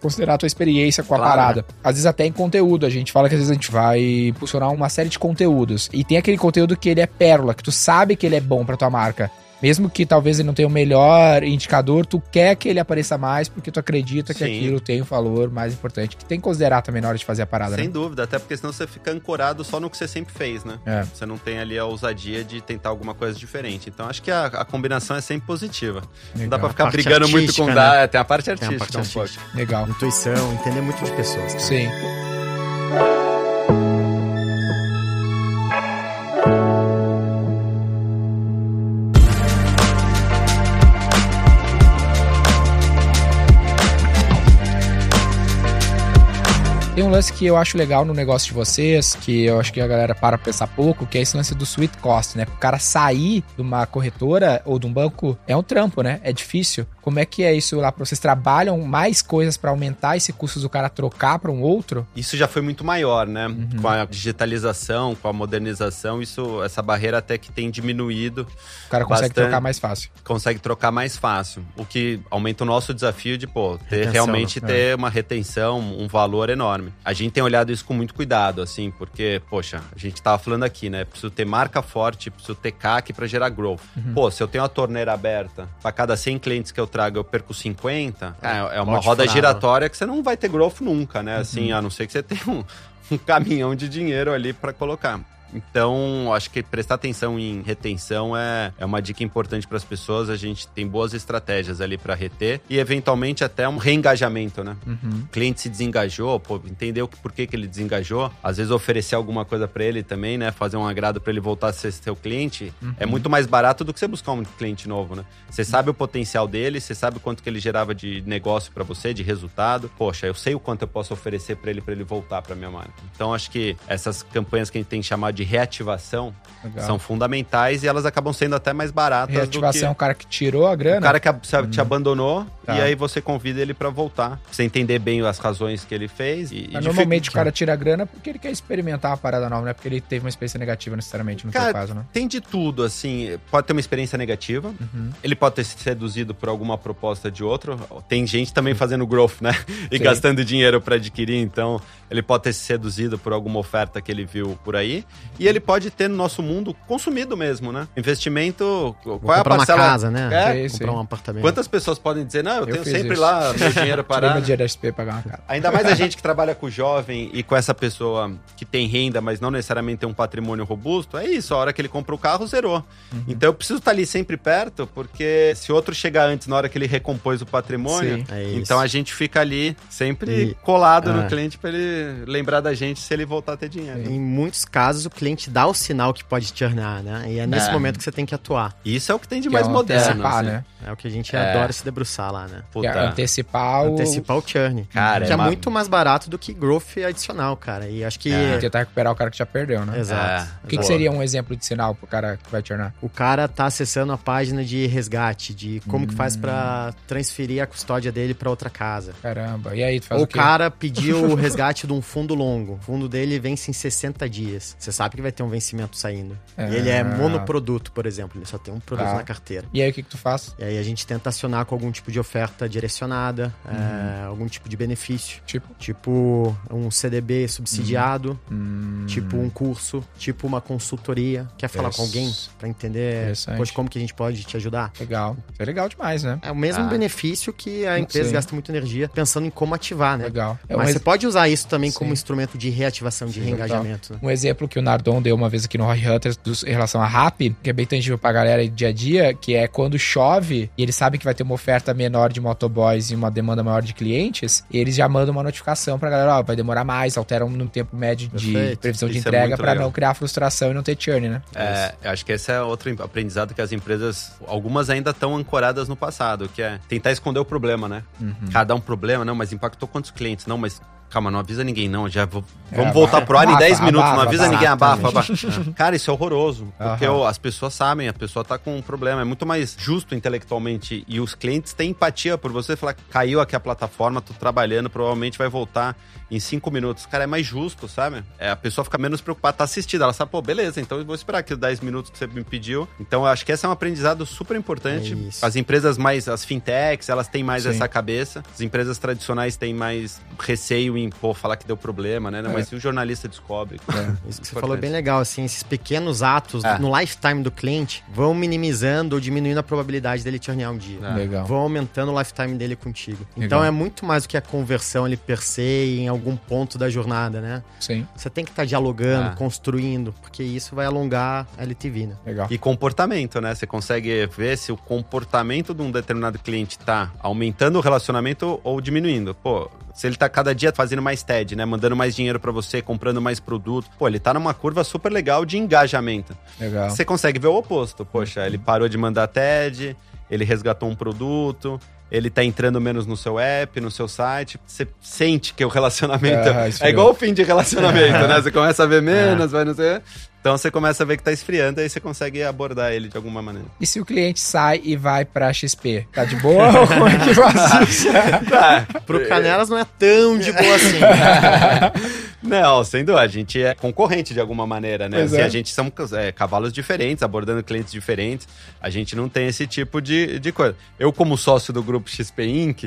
B: considerar a tua experiência com a
D: Claro,
B: parada. Às vezes até em conteúdo, a gente fala que às vezes a gente vai impulsionar uma série de conteúdos. E tem aquele conteúdo que ele é pérola, que tu sabe que ele é bom pra tua marca. Mesmo que talvez ele não tenha o melhor indicador, tu quer que ele apareça mais porque tu acredita que
D: Sim.
B: aquilo tem um valor mais importante. Que tem que considerar também na hora de fazer a parada,
D: Sem
B: né?
D: dúvida, até porque senão você fica ancorado só no que você sempre fez, né?
B: É.
D: Você não tem ali a ousadia de tentar alguma coisa diferente. Então acho que a, a combinação é sempre positiva. Não dá
B: Legal.
D: pra ficar brigando muito com
C: artística,
D: dar. é, Tem a parte
C: Tem a
D: artística
C: parte
D: um
C: artística.
B: Legal.
C: Intuição, entender muito de pessoas. cara.
B: Sim. Um lance que eu acho legal no negócio de vocês, que eu acho que a galera para pra pensar pouco, que é esse lance do sweet cost, né? O cara sair de uma corretora ou de um banco é um trampo, né? É difícil. Como é que é isso lá? Vocês trabalham mais coisas pra aumentar esse custo do cara trocar pra um outro?
D: Isso já foi muito maior, né?
B: Uhum.
D: Com a digitalização, com a modernização, isso, essa barreira até que tem diminuído,
B: O cara consegue
D: Bastante.
B: trocar mais fácil.
D: consegue trocar mais fácil. O que aumenta o nosso desafio de, pô, ter
C: Retenção,
D: realmente
B: né?
D: ter uma retenção, um valor enorme. A gente tem olhado isso com muito cuidado, assim, porque, poxa, a gente tava falando aqui, né? Preciso ter marca forte, preciso ter CAC pra gerar growth.
B: Uhum.
D: Pô, se eu tenho a torneira aberta, pra cada 100 clientes que eu trago, eu perco 50, é, é uma
C: Bote
D: roda
C: furado.
D: giratória que você não vai ter growth nunca, né?
B: Uhum.
D: Assim, a não ser que você tenha um, *laughs* um caminhão de dinheiro ali pra colocar. Então, acho que prestar atenção em retenção é, é uma dica importante para as pessoas. A gente tem boas estratégias ali para reter e, eventualmente, até um reengajamento, né?
B: Uhum.
D: O cliente se desengajou, pô, entendeu por que, que ele desengajou. Às vezes, oferecer alguma coisa para ele também, né? Fazer um agrado para ele voltar a ser seu cliente é muito mais barato do que você buscar um cliente novo, né? Você sabe o potencial dele, você sabe quanto que ele gerava de negócio para você, de resultado. Poxa, eu sei o quanto eu posso oferecer para ele para ele voltar para minha marca. Então, acho que essas campanhas que a gente tem chamado de reativação
B: Legal.
D: são fundamentais e elas acabam sendo até mais baratas
B: Reativação é
D: do
B: o cara que tirou a
D: que
B: grana.
D: o cara que te abandonou
B: Tá.
D: e aí você convida ele para voltar. Pra você entender bem as razões que ele fez. E, e
B: Mas
D: dific-
B: normalmente o cara tira a grana porque ele quer experimentar a parada nova, não é porque ele teve uma experiência negativa necessariamente no
D: Cara,
B: teu caso, né?
D: Tem de tudo, assim. Pode ter uma experiência negativa.
B: Uhum.
D: Ele pode ter se seduzido por alguma proposta de outro. Tem gente também fazendo growth, né? *laughs* E
B: Sim.
D: gastando dinheiro para adquirir. Então, ele pode ter se seduzido por alguma oferta que ele viu por aí. E ele pode ter no nosso mundo consumido mesmo, né? Investimento.
C: Vou
D: qual é a
C: comprar uma
D: parcela?
C: casa, né?
D: É,
B: Sim,
C: Comprar
B: sim.
C: um apartamento.
D: Quantas pessoas podem dizer, não, eu,
B: Eu
D: tenho sempre
B: isso.
D: lá *laughs* meu dinheiro parado.
B: meu dinheiro da SP pagar uma casa.
D: Ainda mais a gente que trabalha com jovem e com essa pessoa que tem renda, mas não necessariamente tem um patrimônio robusto, é isso, a hora que ele compra o carro, zerou.
B: Uhum.
D: Então eu preciso estar ali sempre perto, porque se outro chegar antes, na hora que ele recompôs o patrimônio,
B: Sim.
C: É
D: então a gente fica ali sempre
C: E-
D: colado
C: é.
D: no cliente pra ele lembrar da gente se ele voltar a ter dinheiro.
C: Em muitos casos, o cliente dá o sinal que pode te tornar, né? E é nesse
D: É.
C: momento que você tem que atuar.
D: Isso é o que tem de
B: Que
D: mais
B: é o
D: moderno.
B: antecipar,
D: assim.
B: né?
C: É o que a gente
D: É.
C: adora se debruçar lá, né?
B: Que é
D: Puta.
B: antecipar o...
C: Antecipar o churn.
D: Cara,
C: que
D: é
C: é,
D: uma-
C: muito mais barato do que growth adicional, cara. E acho que.
D: É.
B: Tentar recuperar o cara que já perdeu, né?
C: Exato.
D: É.
B: O que, que seria um exemplo de sinal pro cara que vai tornar?
C: O cara tá acessando a página de resgate, de como que faz pra transferir a custódia dele pra outra casa.
B: Caramba. E aí, tu faz
C: Ou
B: o
C: o
B: quê?
C: cara pediu o resgate de um fundo longo. O fundo dele vence em 60 dias. Você sabe que vai ter um vencimento saindo.
B: Ah.
C: E ele é monoproduto, por exemplo. Ele só tem um produto
B: Tá.
C: na carteira.
B: E aí, o que que tu faz?
C: E aí a gente tenta acionar com algum tipo de oferta direcionada, é, algum tipo de benefício.
B: Tipo,
C: Tipo um CDB subsidiado,
B: hum,
C: tipo um curso, tipo uma consultoria. Quer falar com alguém pra entender poxa, como que a gente pode te ajudar?
B: legal. Isso é legal demais, né?
C: É o mesmo
D: Ah.
C: benefício que a empresa
B: Sim.
C: gasta muita energia pensando em como ativar, né?
B: Legal. É um
C: Mas
B: ex-
C: você pode usar isso também como
B: Sim.
C: instrumento de reativação, de
B: Sim,
C: reengajamento. Né?
B: Um exemplo que o Nardon deu uma vez aqui no Roy Hunters dos- em relação a RAP, que é bem tangível pra galera aí dia a dia, que é quando chove e eles sabem que vai ter uma oferta menor de motoboys e uma demanda maior de clientes, eles já mandam uma notificação pra galera, ó, vai demorar mais, alteram no tempo médio de
C: Perfeito.
B: previsão de
D: Isso é
B: entrega pra
D: legal.
B: não criar frustração e não ter churn, né?
D: É, eu acho que esse é outro aprendizado que as empresas, algumas ainda estão ancoradas no passado, que é tentar esconder o problema, né?
B: Uhum.
D: Cada um problema, não, mas impactou quantos clientes? Não, mas calma, não avisa ninguém não, já vou, vamos é, voltar pro ar em 10 minutos, abafa, não avisa abafa, ninguém, abafa, abafa. *laughs* Cara, isso é horroroso, porque uhum. as pessoas sabem, a pessoa tá com um problema, é muito mais justo intelectualmente e os clientes têm empatia por você, falar, caiu aqui a plataforma, tô trabalhando, provavelmente vai voltar em 5 minutos. Cara, é mais justo, sabe? É, a pessoa fica menos preocupada, tá assistida, ela sabe, pô, beleza, então eu vou esperar aqui os 10 minutos que você me pediu. Então eu acho que esse é um aprendizado super importante. É as empresas mais, as fintechs, elas têm mais Sim. essa cabeça, as empresas tradicionais têm mais receio pô, falar que deu problema, né? É. Mas se o jornalista descobre.
C: É. Isso que você falou é bem legal, assim, esses pequenos atos é. no lifetime do cliente vão minimizando ou diminuindo a probabilidade dele te um dia.
B: É. Legal.
C: Vão aumentando o lifetime dele contigo. Legal. Então é muito mais do que a conversão ali per se em algum ponto da jornada, né?
B: Sim.
C: Você tem que estar tá dialogando, é. construindo, porque isso vai alongar a LTV, né?
D: Legal. E comportamento, né? Você consegue ver se o comportamento de um determinado cliente tá aumentando o relacionamento ou diminuindo. Pô, se ele tá cada dia fazendo mais TED, né? Mandando mais dinheiro para você, comprando mais produto. Pô, ele tá numa curva super legal de engajamento.
B: Legal.
D: Você consegue ver o oposto. Poxa, ele parou de mandar TED, ele resgatou um produto, ele tá entrando menos no seu app, no seu site. Você sente que o *laughs* relacionamento. É, é igual o fim de relacionamento, né? *laughs* Você começa a ver menos, é. vai não sei. Então você começa a ver que tá esfriando, aí você consegue abordar ele de alguma maneira.
B: E se o cliente sai e vai pra XP? Tá de boa *laughs* ou como é que faz *laughs*
C: tá. Pro Canelas não é tão de boa assim. *laughs*
D: não, sem dúvida. A gente é concorrente de alguma maneira, né? Assim, é. A gente são é, cavalos diferentes, abordando clientes diferentes. A gente não tem esse tipo de, de coisa. Eu, como sócio do grupo XP Inc.,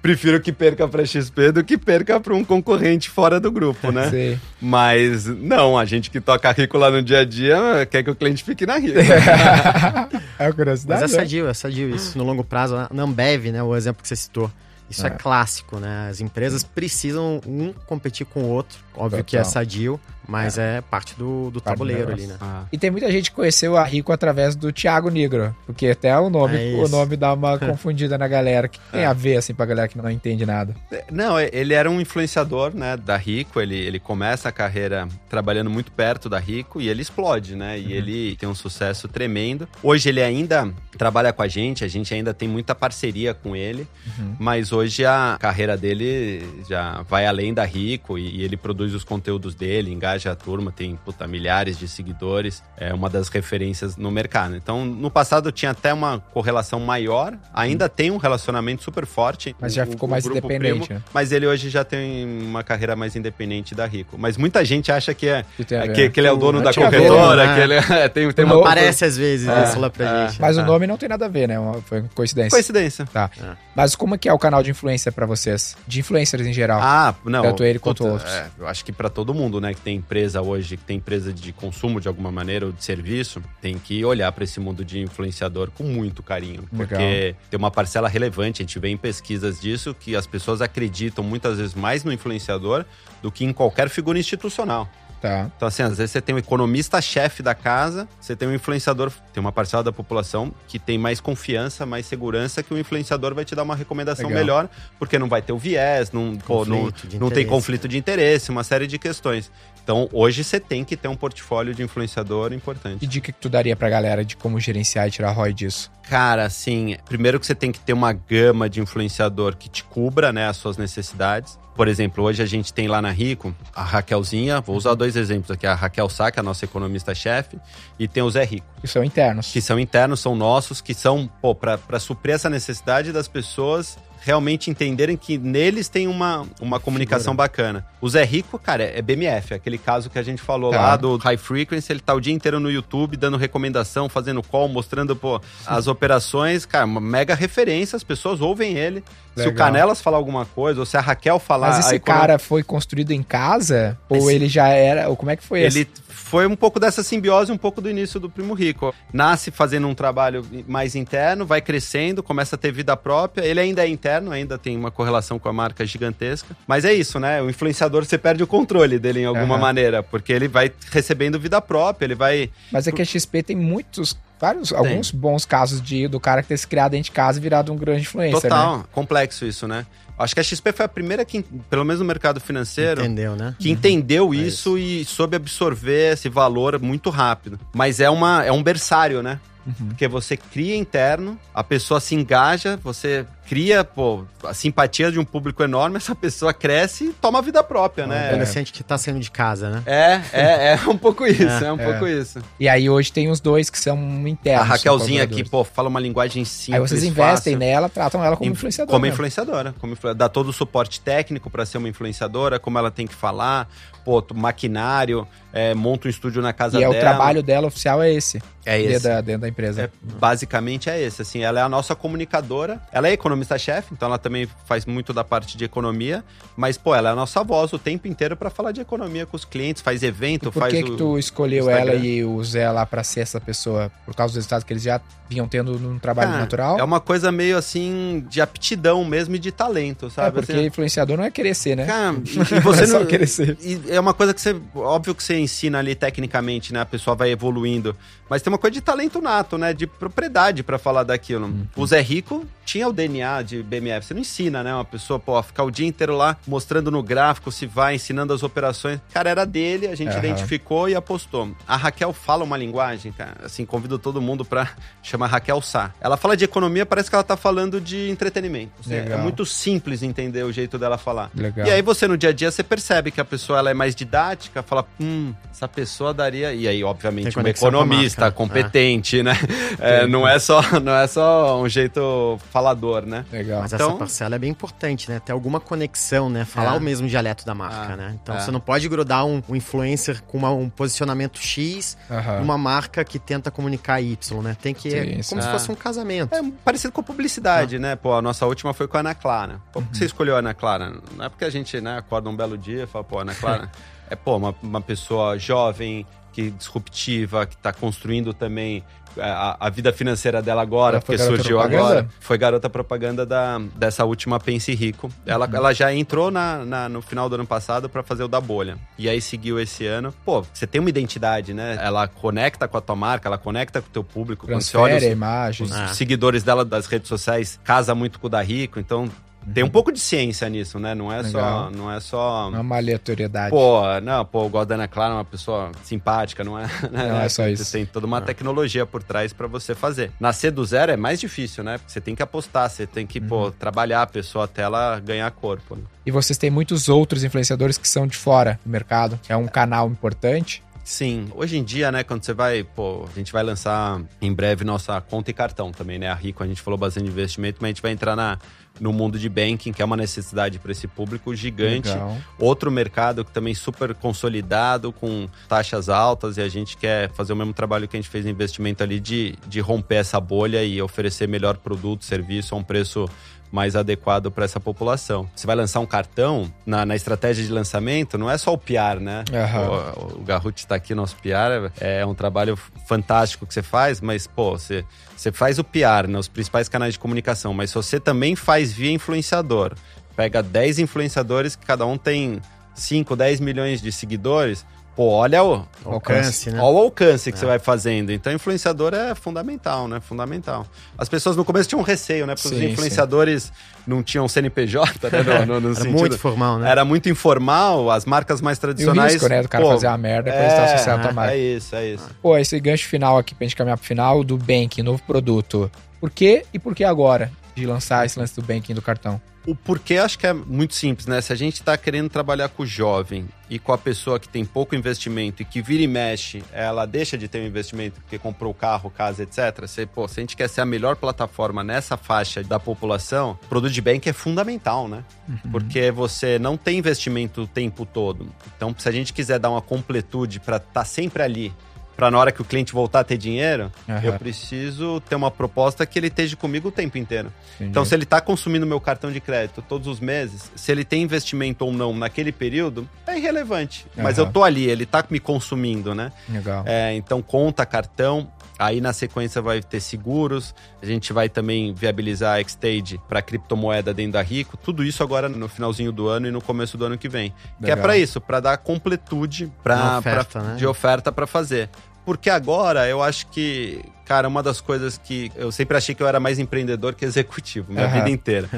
D: prefiro que perca para XP do que perca para um concorrente fora do grupo, né? *laughs*
B: Sim.
D: Mas não, a gente que toca rico lá no dia a dia quer que o cliente fique na rico. *laughs*
B: é curiosidade.
C: Mas é sadio, é sadio isso. No longo prazo, na Ambev, né, o exemplo que você citou, isso é. é clássico, né? As empresas precisam um competir com o outro. Óbvio Total. que é sadio, mas é, é parte do, do parte tabuleiro do ali, né? Ah.
B: E tem muita gente que conheceu a Rico através do Thiago Negro, porque até o nome, é o nome dá uma *laughs* confundida na galera, que tem é. a ver, assim, pra galera que não entende nada.
D: É, não, ele era um influenciador, né, da Rico, ele, ele começa a carreira trabalhando muito perto da Rico e ele explode, né, e uhum. ele tem um sucesso tremendo. Hoje ele ainda trabalha com a gente, a gente ainda tem muita parceria com ele, uhum. mas hoje a carreira dele já vai além da Rico e, e ele produz os conteúdos dele, engaja engaja a turma, tem puta, milhares de seguidores, é uma das referências no mercado. Então, no passado tinha até uma correlação maior, ainda hum. tem um relacionamento super forte.
B: Mas já ficou mais independente. Primo,
D: né? Mas ele hoje já tem uma carreira mais independente da Rico. Mas muita gente acha que é que, é, que, ele é o dono da corretora, né? que ele é, *laughs* tem, tem
C: uma. Parece às vezes é, isso lá pra é. gente.
B: Mas o nome não tem nada a ver, né? Foi coincidência.
D: Coincidência.
B: Tá. É. Mas como é que é o canal de influência para vocês? De influencers em geral?
D: Ah, não.
B: Tanto ele quanto outros.
D: É, eu acho que para todo mundo, né, que tem empresa hoje, que tem empresa de consumo de alguma maneira ou de serviço, tem que olhar para esse mundo de influenciador com muito carinho. Porque Legal. tem uma parcela relevante, a gente vê em pesquisas disso, que as pessoas acreditam muitas vezes mais no influenciador do que em qualquer figura institucional.
B: Tá.
D: Então, assim, às vezes você tem um economista-chefe da casa, você tem um influenciador, tem uma parcela da população que tem mais confiança, mais segurança, que o influenciador vai te dar uma recomendação Legal. melhor, porque não vai ter o viés, não, pô, não, não tem conflito de interesse, uma série de questões. Então, hoje você tem que ter um portfólio de influenciador importante.
B: E dica que tu daria pra galera de como gerenciar e tirar ROI disso?
D: Cara, assim, primeiro que você tem que ter uma gama de influenciador que te cubra, né, as suas necessidades. Por exemplo, hoje a gente tem lá na Rico a Raquelzinha, vou usar dois exemplos aqui, a Raquel Sá, que é a nossa economista-chefe, e tem o Zé Rico.
B: Que são internos.
D: Que são internos, são nossos, que são, pô, para suprir essa necessidade das pessoas realmente entenderem que neles tem uma, uma comunicação bacana. O Zé Rico, cara, é BMF, aquele caso que a gente falou lá do High Frequency, ele tá o dia inteiro no YouTube dando recomendação, fazendo call, mostrando, pô, as operações, cara, uma mega referência, as pessoas ouvem ele. Legal. Se o Canelas falar alguma coisa, ou se a Raquel falar...
B: Mas esse cara foi construído em casa? Ou esse... ele já era... Ou como é que foi
D: Ele esse? foi um pouco dessa simbiose, um pouco do início do Primo Rico. Nasce fazendo um trabalho mais interno, vai crescendo, começa a ter vida própria. Ele ainda é interno, ainda tem uma correlação com a marca gigantesca. Mas é isso, né? O influenciador, você perde o controle dele em alguma uhum. maneira, porque ele vai recebendo vida própria, ele vai...
B: Mas é que a XP tem muitos vários, Tem. alguns bons casos de do cara que ter se criado dentro de casa e virado um grande influencer.
D: Total,
B: né?
D: complexo isso, né? Acho que a XP foi a primeira que, pelo menos no mercado financeiro,
C: Entendeu, né?
D: que entendeu
C: É
D: isso e soube absorver esse valor muito rápido. Mas é, uma, é um berçário, né?
B: Uhum.
D: Porque você cria interno, a pessoa se engaja, você cria pô, a simpatia de um público enorme, essa pessoa cresce e toma vida própria,
C: O
D: né?
C: adolescente que tá saindo de casa, né?
D: É, é, é um pouco isso, é,
C: É,
D: um
B: é.
D: pouco isso.
B: E aí hoje tem os dois que são internos.
D: a Raquelzinha aqui, pô, fala uma linguagem simples,
B: Aí vocês investem
D: fácil.
B: nela, tratam ela como
D: Inf-
B: influenciadora.
D: Como influenciadora. Como influ... Dá todo o suporte técnico para ser uma influenciadora, como ela tem que falar, pô, maquinário, é, monta um estúdio na casa
B: E é
D: dela.
B: o trabalho dela oficial é esse.
D: É
B: dentro
D: esse.
B: da, dentro da empresa.
D: É, basicamente é esse, assim, ela é a nossa comunicadora, ela é economista-chefe, então ela também faz muito da parte de economia, mas, pô, ela é a nossa voz o tempo inteiro para falar de economia com os clientes, faz evento,
B: E por
D: faz
B: que
D: o...
B: que tu escolheu ela e usou ela pra ser essa pessoa? Por causa dos resultados que eles já vinham tendo num trabalho
D: Cara,
B: natural?
D: É uma coisa meio assim de aptidão mesmo e de talento,
B: É,
D: sabe?
B: porque
D: Assim,
B: influenciador não é querer ser, né?
D: Cara, *laughs* e,
B: Não
D: você
B: é só
D: não,
B: querer ser.
D: e é uma coisa que você, óbvio que você ensina ali tecnicamente, né? A pessoa vai evoluindo, mas tem uma coisa de talento nato, né? De propriedade pra falar daquilo.
B: Uhum.
D: O Zé Rico tinha o DNA de BMF. Você não ensina, né? Uma pessoa, pô, ficar o dia inteiro lá mostrando no gráfico se vai, ensinando as operações. Cara, era dele, a gente
B: Aham.
D: identificou e apostou. A Raquel fala uma linguagem, cara. Assim, convido todo mundo pra *laughs* chamar Raquel Sá. Ela fala de economia, parece que ela tá falando de entretenimento. Assim, é muito simples entender o jeito dela falar.
B: Legal.
D: E aí você no dia a dia você percebe que a pessoa ela é mais didática, fala, hum, essa pessoa daria. E aí, obviamente, um economista competente, né? *laughs* É, não, é só, não é só um jeito falador, né?
B: Legal.
C: Mas
D: Então-
C: essa parcela é bem importante, né? Ter alguma conexão, né? Falar
D: É.
C: o mesmo dialeto da marca,
D: Ah,
C: né? Então
D: é.
C: você não pode grudar um, um influencer com uma- um posicionamento X
B: Aham.
C: numa marca que tenta comunicar Y, né? Tem que.
B: Sim,
C: é
B: sim.
C: como se
D: Ah.
C: fosse um casamento.
D: É parecido com a publicidade, né? Pô, a nossa última foi com a Ana Clara. Por que você escolheu a Ana Clara? Não é porque a gente, né, acorda um belo dia e fala, pô, Ana Clara *laughs* é, pô, uma, uma pessoa jovem, que disruptiva, que tá construindo também é, a, a vida financeira dela agora, porque surgiu
B: propaganda?
D: agora. Foi garota propaganda da, dessa última Pense Rico. Ela, ela já entrou na, na- no final do ano passado pra fazer o da bolha. E aí seguiu esse ano. Pô, você tem uma identidade, né? Ela conecta com a tua marca, ela conecta com o teu público. Quando você olha
B: Transfere a
D: os,
B: imagem.
D: os
C: Ah.
D: seguidores dela das redes sociais casa muito com o da Rico, então tem um pouco de ciência nisso, né? Não é só,
B: Legal.
D: não é só
B: Não é uma aleatoriedade.
D: Pô, não, pô, eu gosto da Ana Clara, é uma pessoa simpática, não é? *laughs*
B: Não é só isso.
D: Tem toda uma tecnologia por trás pra você fazer. Nascer do zero é mais difícil, né? Porque você tem que apostar, você tem que,
B: Uhum.
D: pô, trabalhar a pessoa até ela ganhar corpo. Né?
B: E vocês têm muitos outros influenciadores que são de fora do mercado. É um canal importante.
D: Sim, hoje em dia, né, quando você vai, pô, a gente vai lançar em breve nossa conta e cartão também, né? A Rico, a gente falou bastante de investimento, mas a gente vai entrar na, no mundo de banking, que é uma necessidade para esse público gigante.
B: Legal.
D: Outro mercado que também super consolidado, com taxas altas, e a gente quer fazer o mesmo trabalho que a gente fez em investimento ali de, de romper essa bolha e oferecer melhor produto, serviço a um preço mais adequado para essa população. Você vai lançar um cartão, na, na estratégia de lançamento, não é só o PR, né?
B: Aham.
D: O, o Garrut está aqui, nosso PR, é um trabalho fantástico que você faz, mas, pô, você, você faz o PR nos principais canais de comunicação, mas você também faz via influenciador, pega 10 influenciadores que cada um tem 5, 10 milhões de seguidores, pô, olha o,
C: Alcance, né?
D: Olha o alcance que
C: É.
D: você vai fazendo. Então, influenciador é fundamental, né? Fundamental. As pessoas no começo tinham receio, né? Porque
B: Sim,
D: os influenciadores não tinham CNPJ, né? No, no- no
C: Era
D: sentido-
C: muito formal, né?
D: Era muito informal, as marcas mais
B: E o
D: tradicionais.
B: risco, né, do cara
D: pô,
B: fazer uma merda quando ele está associado à marca.
D: É isso, é isso.
B: Pô, esse gancho final aqui pra gente caminhar pro final do banking, novo produto. Por quê e por que agora de lançar esse lance do banking do cartão?
D: O porquê acho que é muito simples, né? Se a gente tá querendo trabalhar com o jovem e com a pessoa que tem pouco investimento e que vira e mexe, ela deixa de ter um investimento porque comprou carro, casa, etc. Se, pô, se a gente quer ser a melhor plataforma nessa faixa da população, o produto de bank é fundamental, né? Porque você não tem investimento o tempo todo. Então, se a gente quiser dar uma completude para estar sempre ali, para na hora que o cliente voltar a ter dinheiro,
B: Aham.
D: eu preciso ter uma proposta que ele esteja comigo o tempo inteiro.
B: Entendi.
D: Então, se ele está consumindo meu cartão de crédito todos os meses, se ele tem investimento ou não naquele período, é irrelevante. Mas
B: Aham.
D: eu tô ali, ele tá me consumindo, né?
B: Legal.
D: É, então, conta, cartão. Aí na sequência vai ter seguros, a gente vai também viabilizar a Xstage para criptomoeda dentro da Rico, tudo isso agora no finalzinho do ano e no começo do ano que vem. Que é
B: Legal.
D: para isso, para dar completude pra,
C: oferta,
D: pra-
C: né?
D: de oferta para fazer. Porque agora eu acho que Cara, uma das coisas que eu sempre achei que eu era mais empreendedor que executivo, minha
B: Aham.
D: vida inteira.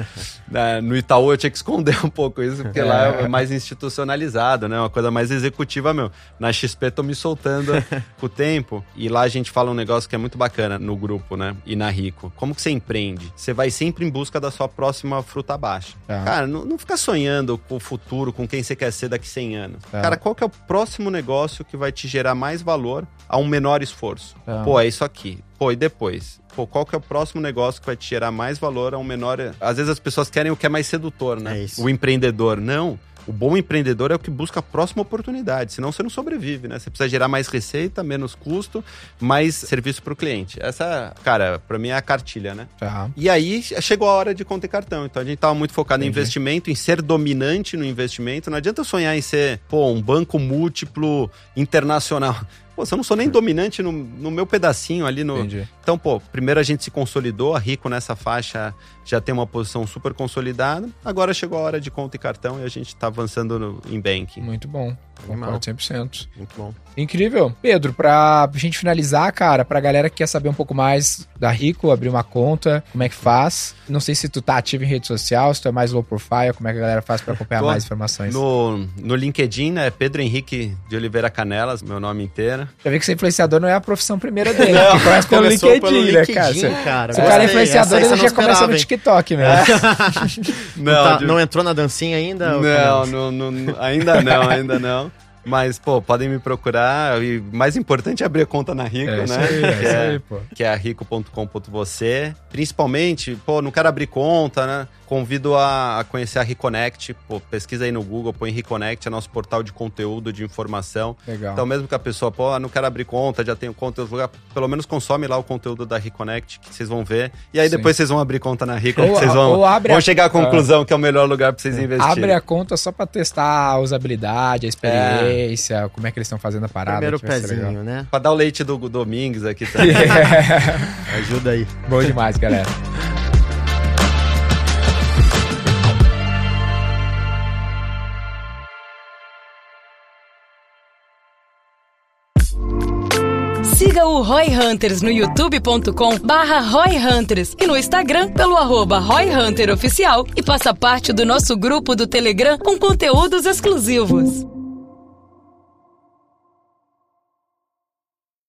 D: Na- *laughs* no Itaú eu tinha que esconder um pouco isso, porque lá
B: É.
D: é mais institucionalizado, né? Uma coisa mais executiva meu. Na XP tô me soltando *laughs* com o tempo. E lá a gente fala um negócio que é muito bacana no grupo, né? E na Rico. Como que você empreende? Você vai sempre em busca da sua próxima fruta baixa.
B: Tá.
D: Cara, não, não fica sonhando com o futuro, com quem você quer ser daqui 100 anos.
B: Tá.
D: Cara, qual que é o próximo negócio que vai te gerar mais valor a um menor esforço?
B: Tá.
D: Pô, é isso aqui. Pô, e depois? Pô, qual que é o próximo negócio que vai te gerar mais valor a um menor... Às vezes as pessoas querem o que é mais sedutor, né?
C: É isso.
D: O empreendedor. Não. O bom empreendedor é o que busca a próxima oportunidade, senão você não sobrevive, né? Você precisa gerar mais receita, menos custo, mais serviço para o cliente. Essa, cara, para mim é a cartilha, né?
B: Tá.
D: E aí chegou a hora de conta e cartão. Então a gente tava muito focado em
B: Entendi.
D: investimento, em ser dominante no investimento. Não adianta sonhar em ser, pô, um banco múltiplo internacional. Pô, se eu não sou nem dominante no, no meu pedacinho ali no.
B: Entendi.
D: Então, pô, primeiro a gente se consolidou, a Rico nessa faixa já tem uma posição super consolidada. Agora chegou a hora de conta e cartão e a gente tá avançando no- em banking.
B: Muito bom.
C: Animal.
B: Concordo 100%.
C: Muito bom.
B: Incrível. Pedro, pra gente finalizar, cara, pra galera que quer saber um pouco mais da Rico, abrir uma conta, como é que faz? Não sei se tu tá ativo em rede social, se tu é mais low profile, como é que a galera faz pra acompanhar
D: Tô.
B: mais informações.
D: No, no LinkedIn, né? Pedro Henrique de Oliveira Canelas, meu nome inteiro.
B: Já vi que ser influenciador não é a profissão primeira dele,
D: Não,
B: que começa pelo
C: começou
B: LinkedIn,
C: pelo
B: né, cara?
C: LinkedIn,
B: Se,
C: cara.
B: se o cara é influenciador, ele
C: você
B: já
C: não
B: começa
C: esperava,
B: no? TikTok mesmo. *laughs*
C: Não, tá-
D: de-
C: não entrou na dancinha ainda? ô
D: Não, não, não, ainda não, ainda não. Mas, pô, podem me procurar. E mais importante é abrir a conta na Rico,
B: É
D: né?
B: aí, é
D: que,
B: isso
D: é,
B: aí, pô.
D: que é a rico.com.você. Principalmente, pô, não quero abrir conta, né? Convido a, a conhecer a Reconnect. Pô, pesquisa aí no Google, põe Reconnect, é nosso portal de conteúdo, de informação.
B: Legal.
D: Então, mesmo que a pessoa, pô, não quero abrir conta, já tenho conta em outro lugar, pelo menos consome lá o conteúdo da Reconnect, que vocês vão ver. E aí
B: Sim.
D: depois vocês vão abrir conta na Rico,
B: Ou-
D: vocês vão, vão
B: a-
D: chegar à conclusão que é o melhor lugar pra vocês investirem.
B: Abre a conta só pra testar a usabilidade, a experiência, como é que eles estão fazendo a parada.
C: Primeiro pezinho, né?
D: Pra dar o leite do Domingues aqui também. *laughs*
C: Ajuda aí.
B: Bom demais, galera.
A: Siga o Roy Hunters no youtube.com barra Roy Hunters e no Instagram pelo arroba Roy Hunter Oficial e faça parte do nosso grupo do Telegram com conteúdos exclusivos.